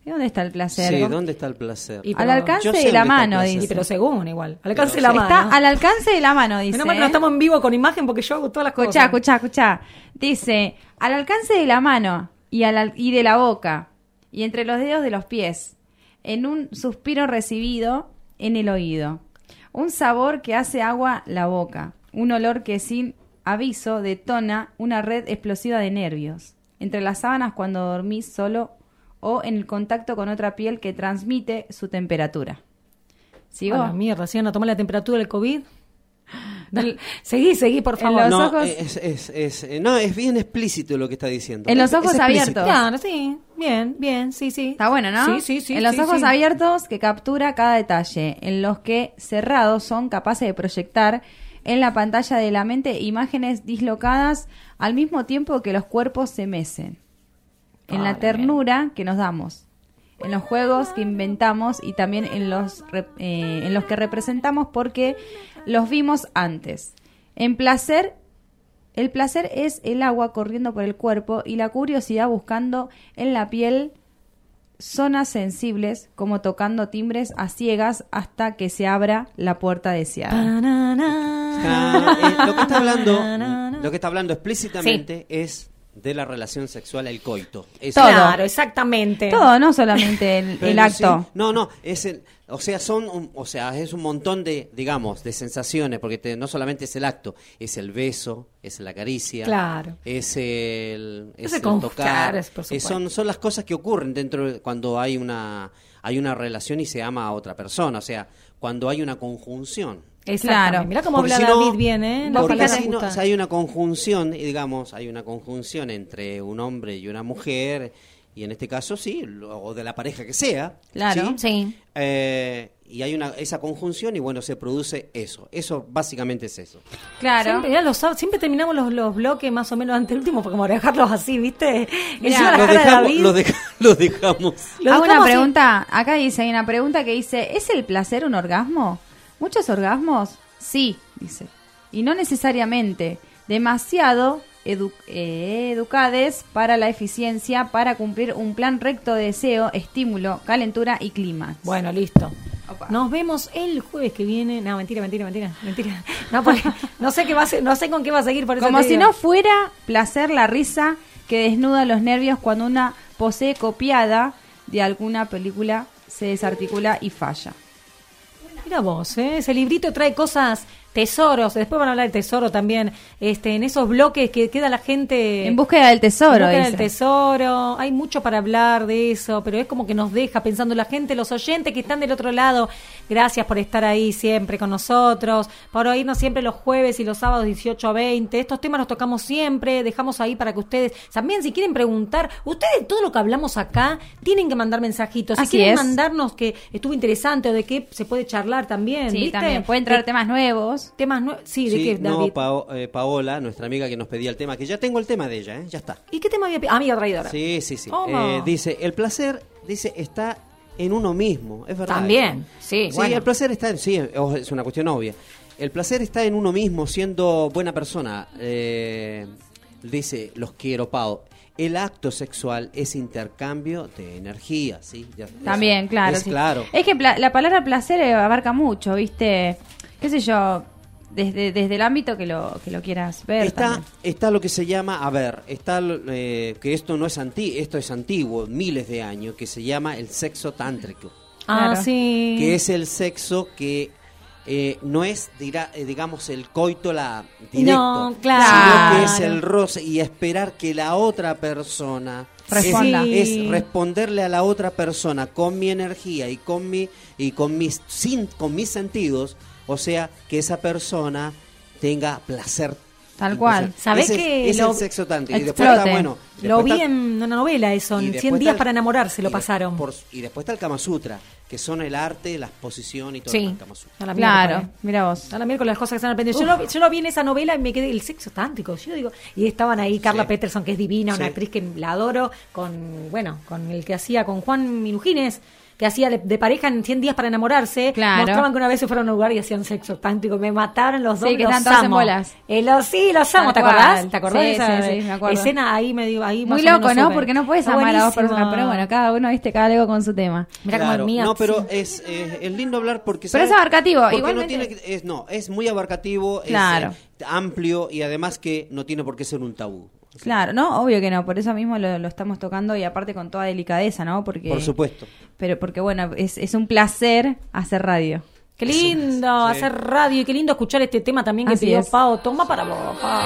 ¿Y dónde está el placer? Sí, ¿Cómo- ¿dónde está el placer? Y Al alcance sé de la mano, dice. Sí, pero según igual. Al alcance de la mano. Está al alcance de la mano, dice. Menos mal que no estamos en vivo con imagen porque yo hago todas las Escuchá, cosas. escuchá, escuchá. Dice, al alcance de la mano y, al, al- y de la boca y entre los dedos de los pies, en un suspiro recibido en el oído. Un sabor que hace agua la boca. Un olor que sin aviso detona una red explosiva de nervios. entre las sábanas cuando dormís solo o en el contacto con otra piel que transmite su temperatura. ¿Sigo? A la mierda, ¿sí? ¿No tomar la temperatura del COVID? Dale, seguí, seguí, por favor. los no, ojos- es, es- es- eh, no, es bien explícito lo que está diciendo. En los Es- es ojos abiertos. Claro, sí. Bien, bien, sí, sí. Está bueno, ¿no? Sí, sí, sí. En los sí, ojos sí. abiertos que captura cada detalle, en los que cerrados son capaces de proyectar en la pantalla de la mente imágenes dislocadas al mismo tiempo que los cuerpos se mecen. En la ternura que nos damos, en los juegos que inventamos y también en los, eh, en los que representamos porque los vimos antes. En placer el placer es el agua corriendo por el cuerpo y la curiosidad buscando en la piel zonas sensibles, como tocando timbres a ciegas hasta que se abra la puerta deseada. Ah, eh, lo que está hablando, lo que está hablando explícitamente es de la relación sexual, el coito. Eso. Claro, exactamente. Todo, no solamente el, acto. sí, no, no, es el, o sea, son, un- o sea, es un montón de, digamos, de sensaciones, porque te- no solamente es el acto, es el beso, es la caricia, Claro. es el, es Ese el tocar, claro, es por supuesto. son, son las cosas que ocurren dentro de- cuando hay una, hay una relación y se ama a otra persona, o sea, cuando hay una conjunción. Claro. Mirá cómo Porque habla si no- David bien, ¿eh? La Porque si, no, hay una conjunción, y digamos, hay una conjunción entre un hombre y una mujer, y en este caso sí, lo- o de la pareja que sea, Claro. Sí. Eh, y hay una esa conjunción y bueno, se produce eso. Eso básicamente es eso. Claro. Siempre, mirá, los terminamos los, los bloques más o menos ante el último, porque como dejarlos así, ¿viste? [laughs] Encima la Lo cara de dejamos, [laughs] Hago una así. pregunta, acá dice, hay una pregunta que dice, ¿es el placer un orgasmo? ¿Muchos orgasmos? Sí, dice. Y no necesariamente. Demasiado edu- eh, educades para la eficiencia para cumplir un plan recto de deseo, estímulo, calentura y clima. Bueno, listo. Nos vemos el jueves que viene. No, mentira, mentira, mentira, mentira. No, porque [laughs] no sé qué va a ser, no sé con qué va a seguir por eso Como si digo. no fuera placer la risa que desnuda los nervios cuando una posee copiada de alguna película se desarticula y falla. Mira vos, ¿eh? ese librito trae cosas, tesoros. Después van a hablar de tesoro también. Este, en esos bloques que queda la gente. En búsqueda del tesoro, En búsqueda del tesoro. Hay mucho para hablar de eso, pero es como que nos deja pensando la gente, los oyentes que están del otro lado. Gracias por estar ahí siempre con nosotros, por oírnos siempre los jueves y los sábados 18 a 20. Estos temas los tocamos siempre, dejamos ahí para que ustedes también si quieren preguntar, ustedes todo lo que hablamos acá tienen que mandar mensajitos. Si Así quieren es. mandarnos que estuvo interesante o de qué se puede charlar también, Sí, ¿viste? también pueden traer De- temas nuevos. temas nuevos. Sí, ¿de Sí, qué, no, David? Pao- eh, Paola, nuestra amiga que nos pedía el tema, que ya tengo el tema de ella, ¿eh? ya está. ¿Y qué tema había? pe- Amiga traidora. Sí, sí, sí. Eh, dice, el placer, dice, está en uno mismo, es verdad. También, sí, Sí, bueno. el placer está, en- sí, es una cuestión obvia. El placer está en uno mismo, siendo buena persona. Eh, dice, los quiero, Pau. El acto sexual es intercambio de energía, ¿sí? Ya- También, es- claro. Es sí. claro. Es que la palabra placer eh, abarca mucho, ¿viste? ¿Qué sé yo? Desde, desde el ámbito que lo, que lo quieras ver. Está, también. está lo que se llama, a ver, está eh, que esto no es anti, esto es antiguo, miles de años, que se llama el sexo tántrico. Ah, Claro. sí. que es el sexo que eh, no es, dirá, eh, digamos, el coito la directo, No, claro. sino que es el roce y esperar que la otra persona es- Responda. Es, Sí. responderle a la otra persona con mi energía y con mi y con mis sin, con mis sentidos, o sea, que esa persona tenga placer. Tal cual. ¿Sabés es- que es lo- el sexo tántrico y después está bueno. Lo vi está- en una novela eso, en después 100 está días el- para enamorarse lo y de- pasaron. por- y después está el Kama Sutra, que son el arte, la posición y todo Sí. el Kama Sutra. A la Claro, mira vos. A la miércoles las cosas que se han aprendido. Yo lo, yo lo vi en esa novela y me quedé el sexo tántrico. Yo digo, y estaban ahí Carla Sí. Peterson, que es divina, una Sí. actriz que la adoro, con, bueno, con el que hacía con Juan Minujines, que hacía de, de pareja en 100 días para enamorarse. Claro. Mostraban que una vez se fueron a un lugar y hacían sexo tántrico. Me mataron los dos. Sí, que los están todas en amo. bolas. Eh, los- sí, los amo. ¿Te acordás? ¿Te acordás Sí, de esa sí, sí, me acuerdo. escena? Ahí medio, ahí más Muy loco, ¿no? Porque no puedes amar a dos personas. Pero bueno, cada uno, viste, cada ego con su tema. Mira Claro, como el mío. no, pero es, eh, es lindo hablar porque... Pero es abarcativo, Porque igualmente- No, tiene es, no, es muy abarcativo, Claro. es eh, amplio y además que no tiene por qué ser un tabú. Claro, no, obvio que no, por eso mismo lo, estamos tocando y aparte con toda delicadeza, ¿no? Porque, por supuesto. Pero porque, bueno, es, es un placer hacer radio. Qué lindo hacer radio y qué lindo escuchar este tema también que Así pidió es. Pau. Toma para vos, Pau.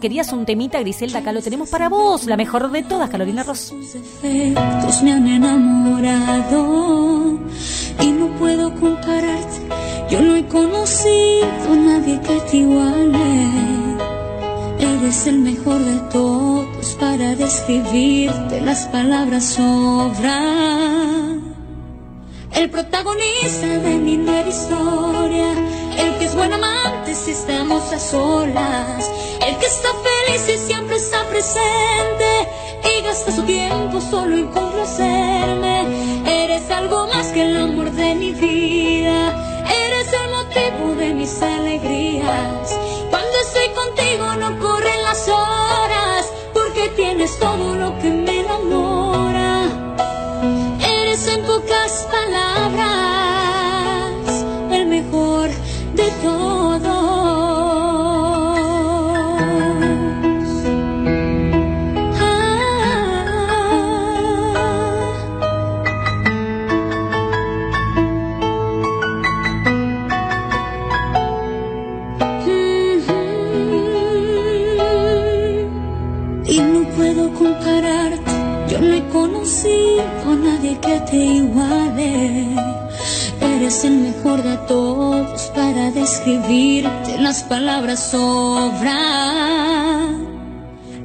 querías un temita, Griselda, acá lo tenemos para vos, la mejor de todas, Carolina Ross. Tus me han enamorado y no puedo compararte. Yo no he conocido a nadie que te iguale. Eres el mejor de todos para describirte, las palabras sobran el protagonista de mi nueva historia, el que es buen amante si estamos a solas, el que está feliz y siempre está presente y gasta su tiempo solo en complacerme. Eres algo más que el amor de mi vida, eres el motivo de mis alegrías. Eres el mejor de todos para describirte, las palabras sobran.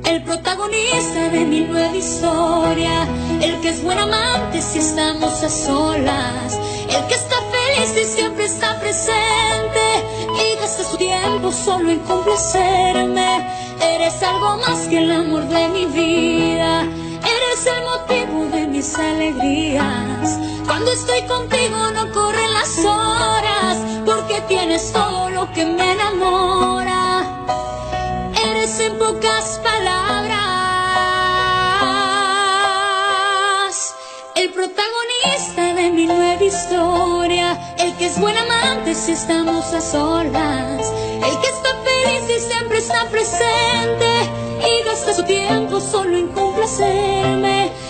El protagonista de mi nueva historia, el que es buen amante si estamos a solas, el que está feliz y siempre está presente y gasta su tiempo solo en complacerme. Eres algo más que el amor de mi vida, eres el motivo de mis alegrías. Cuando estoy contigo no corren las horas, porque tienes todo lo que me enamora. Eres en pocas palabras el protagonista de mi nueva historia, el que es buen amante si estamos a solas, el que está feliz y siempre está presente y gasta su tiempo solo en complacerme.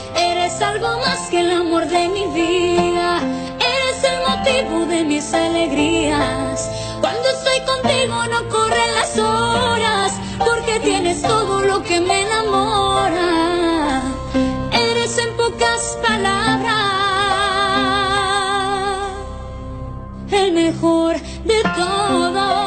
Eres algo más que el amor de mi vida, eres el motivo de mis alegrías. Cuando estoy contigo no corren las horas, porque tienes todo lo que me enamora. Eres en pocas palabras el mejor de todos.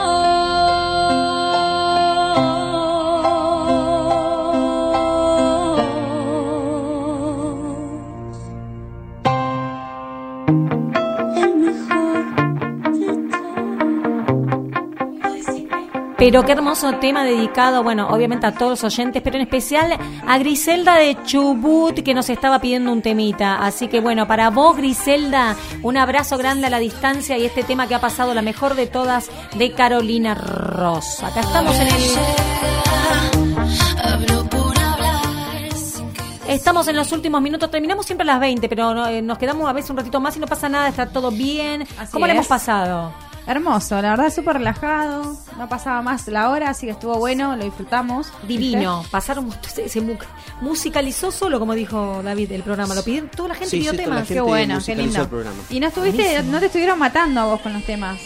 Pero qué hermoso tema dedicado, bueno, obviamente a todos los oyentes, pero en especial a Griselda de Chubut que nos estaba pidiendo un temita. Así que bueno, para vos Griselda, un abrazo grande a la distancia y este tema que ha pasado la mejor de todas de Carolina Ross. Acá estamos en el... Estamos en los últimos minutos, terminamos siempre a las 20, pero eh, nos quedamos a veces un ratito más y no pasa nada, está todo bien. Así ¿Cómo le hemos es. pasado? Hermoso, la verdad súper relajado, no pasaba más la hora, así que estuvo bueno, lo disfrutamos. Divino, ¿Viste? pasaron, se, se mu- musicalizó solo, como dijo David, el programa. Lo pidieron, toda la gente Sí, pidió sí, temas. gente Qué bueno, qué lindo. Y no estuviste, Buenísimo. no te estuvieron matando a vos con los temas.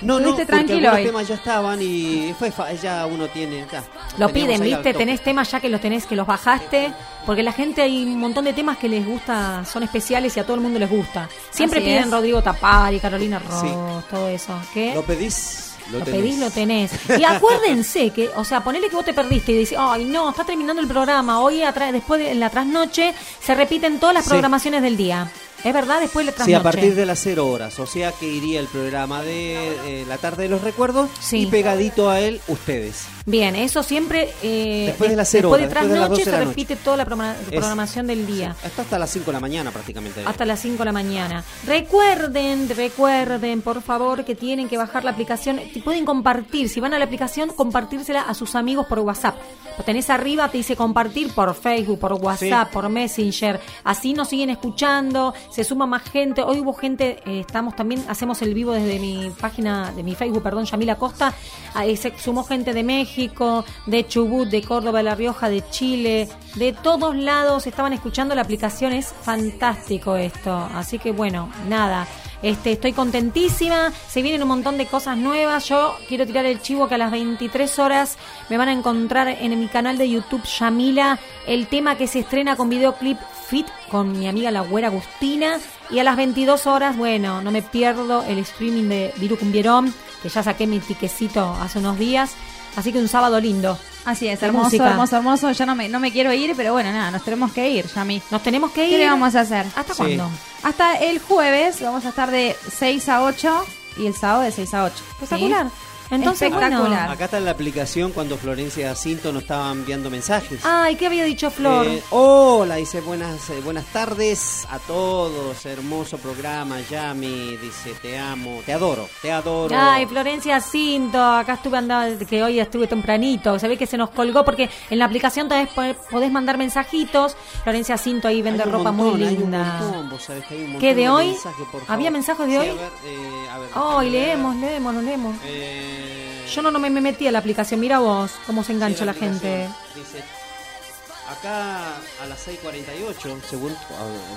No, no, tranquilo algunos hoy. temas ya estaban y fue fa- ya uno tiene. ya, Lo piden, ¿viste? Tenés temas ya que los tenés, que los bajaste. Porque la gente hay un montón de temas que les gusta, son especiales y a todo el mundo les gusta. Siempre Así piden es. Rodrigo Tapari, Carolina Ross, Sí. todo eso. ¿Qué? Lo pedís, lo, Lo tenés. pedís, lo tenés. [laughs] Y acuérdense que, o sea, ponele que vos te perdiste y decís, ay, no, está terminando el programa. Hoy, atra- después de en la trasnoche, se repiten todas las Sí. programaciones del día. ¿Es verdad? Después de la Sí, a partir de las 0 horas. O sea que iría el programa de eh, la tarde de los recuerdos y pegadito a él, ustedes. Bien, eso siempre. eh, Después de las después cero horas, de después de trasnoche 12 de se repite toda la Es- programación del día. Hasta hasta las 5 de la mañana prácticamente. Hasta las 5 de la mañana. Recuerden, recuerden, por favor, que tienen que bajar la aplicación. Pueden compartir, si van a la aplicación, compartírsela a sus amigos por WhatsApp. Lo tenés arriba, te dice compartir por Facebook, por WhatsApp, Sí. por Messenger. Así nos siguen escuchando, se suma más gente. Hoy hubo gente, eh, estamos también, hacemos el vivo desde mi página, de mi Facebook, perdón, Yamila Costa. Ahí se sumó gente de México, de Chubut, de Córdoba, de La Rioja, de Chile, de todos lados estaban escuchando la aplicación. Es fantástico esto. Así que bueno, nada. Este, estoy contentísima, se vienen un montón de cosas nuevas. Yo quiero tirar el chivo que a las 23 horas me van a encontrar en mi canal de YouTube Yamila el tema que se estrena con videoclip Fit con mi amiga la güera Agustina. Y a las 22 horas, bueno, no me pierdo el streaming de Viru Cumbierón, que ya saqué mi tiquecito hace unos días. Así que un sábado lindo. Así es, hermoso, música. hermoso, hermoso. Ya no me, no me quiero ir, pero bueno, nada, nos tenemos que ir, Yami. Nos tenemos que ir. ¿Qué le vamos a hacer? ¿Hasta Sí. cuándo? Hasta el jueves vamos a estar de 6 a 8 y el sábado de 6 a 8. Espectacular. Entonces, bueno. Acá está la aplicación cuando Florencia Cinto nos estaba enviando mensajes. Ay, ¿qué había dicho Flor? Eh, hola, dice buenas eh, buenas tardes a todos. Hermoso programa, Yami. Dice te amo, te adoro, te adoro. Ay, Florencia Cinto, acá estuve andando, que hoy estuve tempranito, se ve que se nos colgó porque en la aplicación también podés, podés mandar mensajitos. Florencia Cinto ahí vende Hay un ropa montón, muy linda. montón, vos sabés que hay un montón ¿Qué de hoy? mensajes, por favor. ¿Había mensajes de Sí, hoy? a ver, eh, a ver, ver. leemos, leemos, leemos. Eh, Yo no, no me, me metí a la aplicación, mira vos cómo se engancha Sí, la, la gente. Dice, acá a las 6.48, según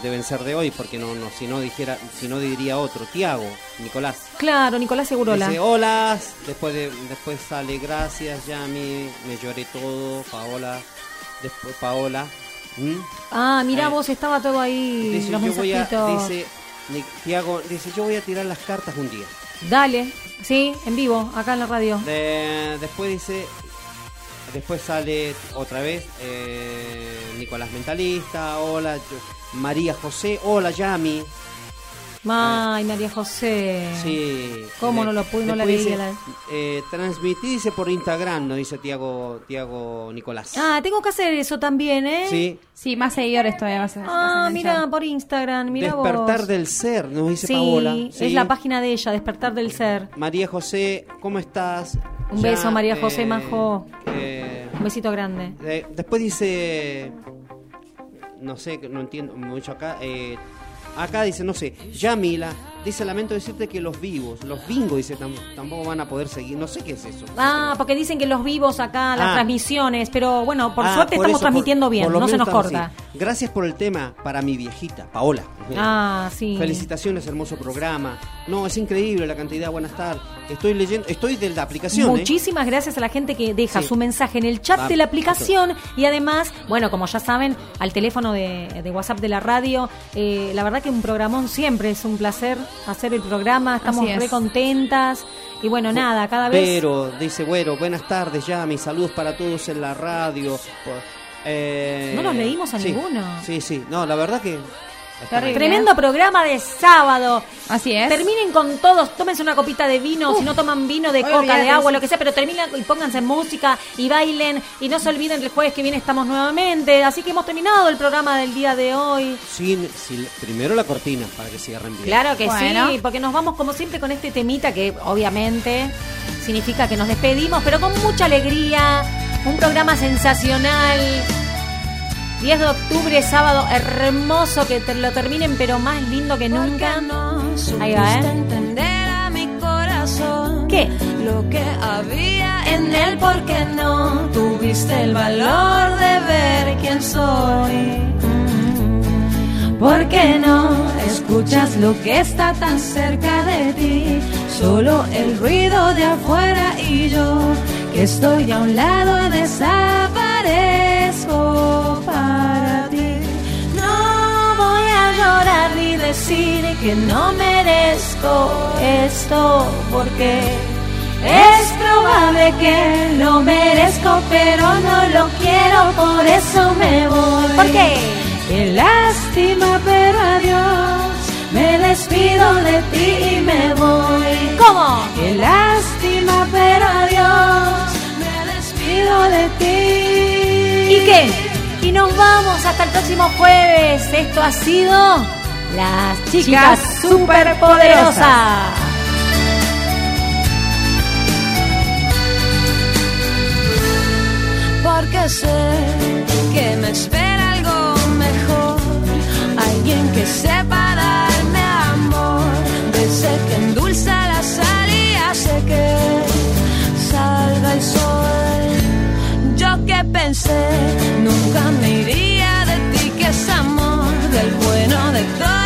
deben ser de hoy, porque no, no, si no dijera, si no diría otro, Tiago, Nicolás. Claro, Nicolás Segurola. Dice, hola, después de, después sale gracias, Yami, me lloré todo, Paola, después Paola. ¿Mm? Ah, mira Eh, vos, estaba todo ahí, Dice, los yo voy a, dice, Tiago, dice, yo voy a tirar las cartas un día. Dale, sí, en vivo, acá en la radio. De- después dice, después sale otra vez eh, Nicolás Mentalista, hola María José, hola Yami. Ay, María José. Sí. ¿Cómo Eh, no lo pude, no la dice, la- eh, transmití, dice por Instagram, nos dice Tiago, Tiago Nicolás. Ah, tengo que hacer eso también, ¿eh? Sí. Sí, más seguidores todavía vas a Ah, vas a mira, por Instagram, mira Despertar vos. del ser, nos dice sí, Paola. Sí. es la página de ella, Despertar del Ser. María José, ¿cómo estás? Un beso, María José Majo. eh, Un besito grande. Eh, después dice, no sé, no entiendo mucho acá. eh, acá dice, no sé, Yamila dice, lamento decirte que los vivos, los bingos, dice, tam- tampoco van a poder seguir. No sé qué es eso. Ah, porque dicen que los vivos acá, las Ah. transmisiones, pero bueno, por Ah, suerte por estamos eso, por- transmitiendo bien, por no se nos corta. así. Gracias por el tema para mi viejita, Paola. Ah, sí. Felicitaciones, hermoso programa. No, es increíble la cantidad. Buenas tardes. Estoy leyendo, estoy de la aplicación. ¿eh? Muchísimas gracias a la gente que deja Sí. su mensaje en el chat Va, de la aplicación y además, bueno, como ya saben, al teléfono de, de WhatsApp de la radio. Eh, la verdad que un programón siempre es un placer hacer el programa, estamos es. re contentas y bueno, nada, cada vez... Pero, dice, bueno, buenas tardes, ya, mis saludos para todos en la radio. Eh, No los leímos a sí, ninguno. Sí, sí, no, la verdad que... Terrible. Tremendo programa de sábado. Así es. Terminen con todos, tómense una copita de vino, si no toman vino, de coca, de agua, sí. lo que sea, pero terminen y pónganse música y bailen y no se olviden que el jueves que viene estamos nuevamente. Así que hemos terminado el programa del día de hoy. Sin, sin- primero la cortina, para que cierren bien. Claro que Bueno. sí, porque nos vamos como siempre con este temita que obviamente significa que nos despedimos, pero con mucha alegría. Un programa sensacional. 10 de octubre, sábado hermoso, que te lo terminen, pero más lindo que nunca. Ahí va, ¿eh? entender a mi corazón ¿Qué? lo que había en él porque no tuviste el valor de ver quién soy. ¿Por qué no escuchas lo que está tan cerca de ti? Solo el ruido de afuera y yo que estoy a un lado desaparezco para ti. No voy a llorar ni decir que no merezco esto porque es probable que lo merezco pero no lo quiero por eso me voy. ¿Por qué? Qué lástima pero adiós me despido de ti y me voy. ¿Cómo? Qué lástima pero adiós me despido de ti. ¿Y qué? Y nos vamos hasta el próximo jueves. Esto ha sido Las Chicas, Superpoderosas. porque sé que me espera algo mejor, alguien que sepa nunca me iría de ti, que es amor, del bueno de toda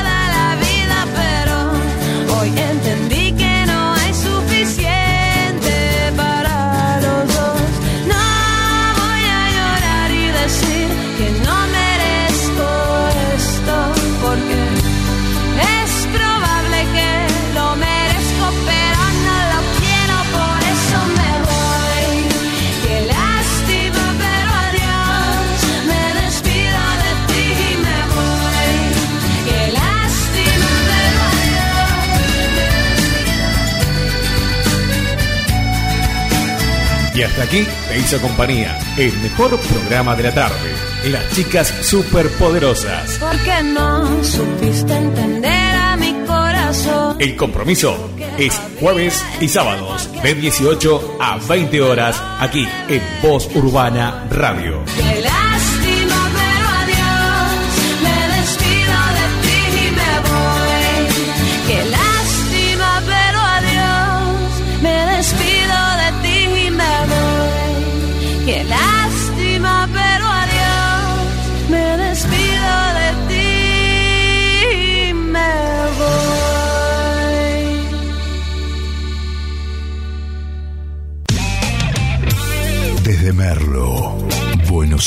hasta aquí te hizo compañía el mejor programa de la tarde. Las chicas superpoderosas. Porque no supiste entender a mi corazón. El compromiso es jueves y sábados de 18 a 20 horas aquí en Voz Urbana Radio.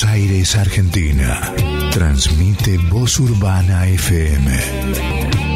Buenos Aires, Argentina. Transmite Voz Urbana FM.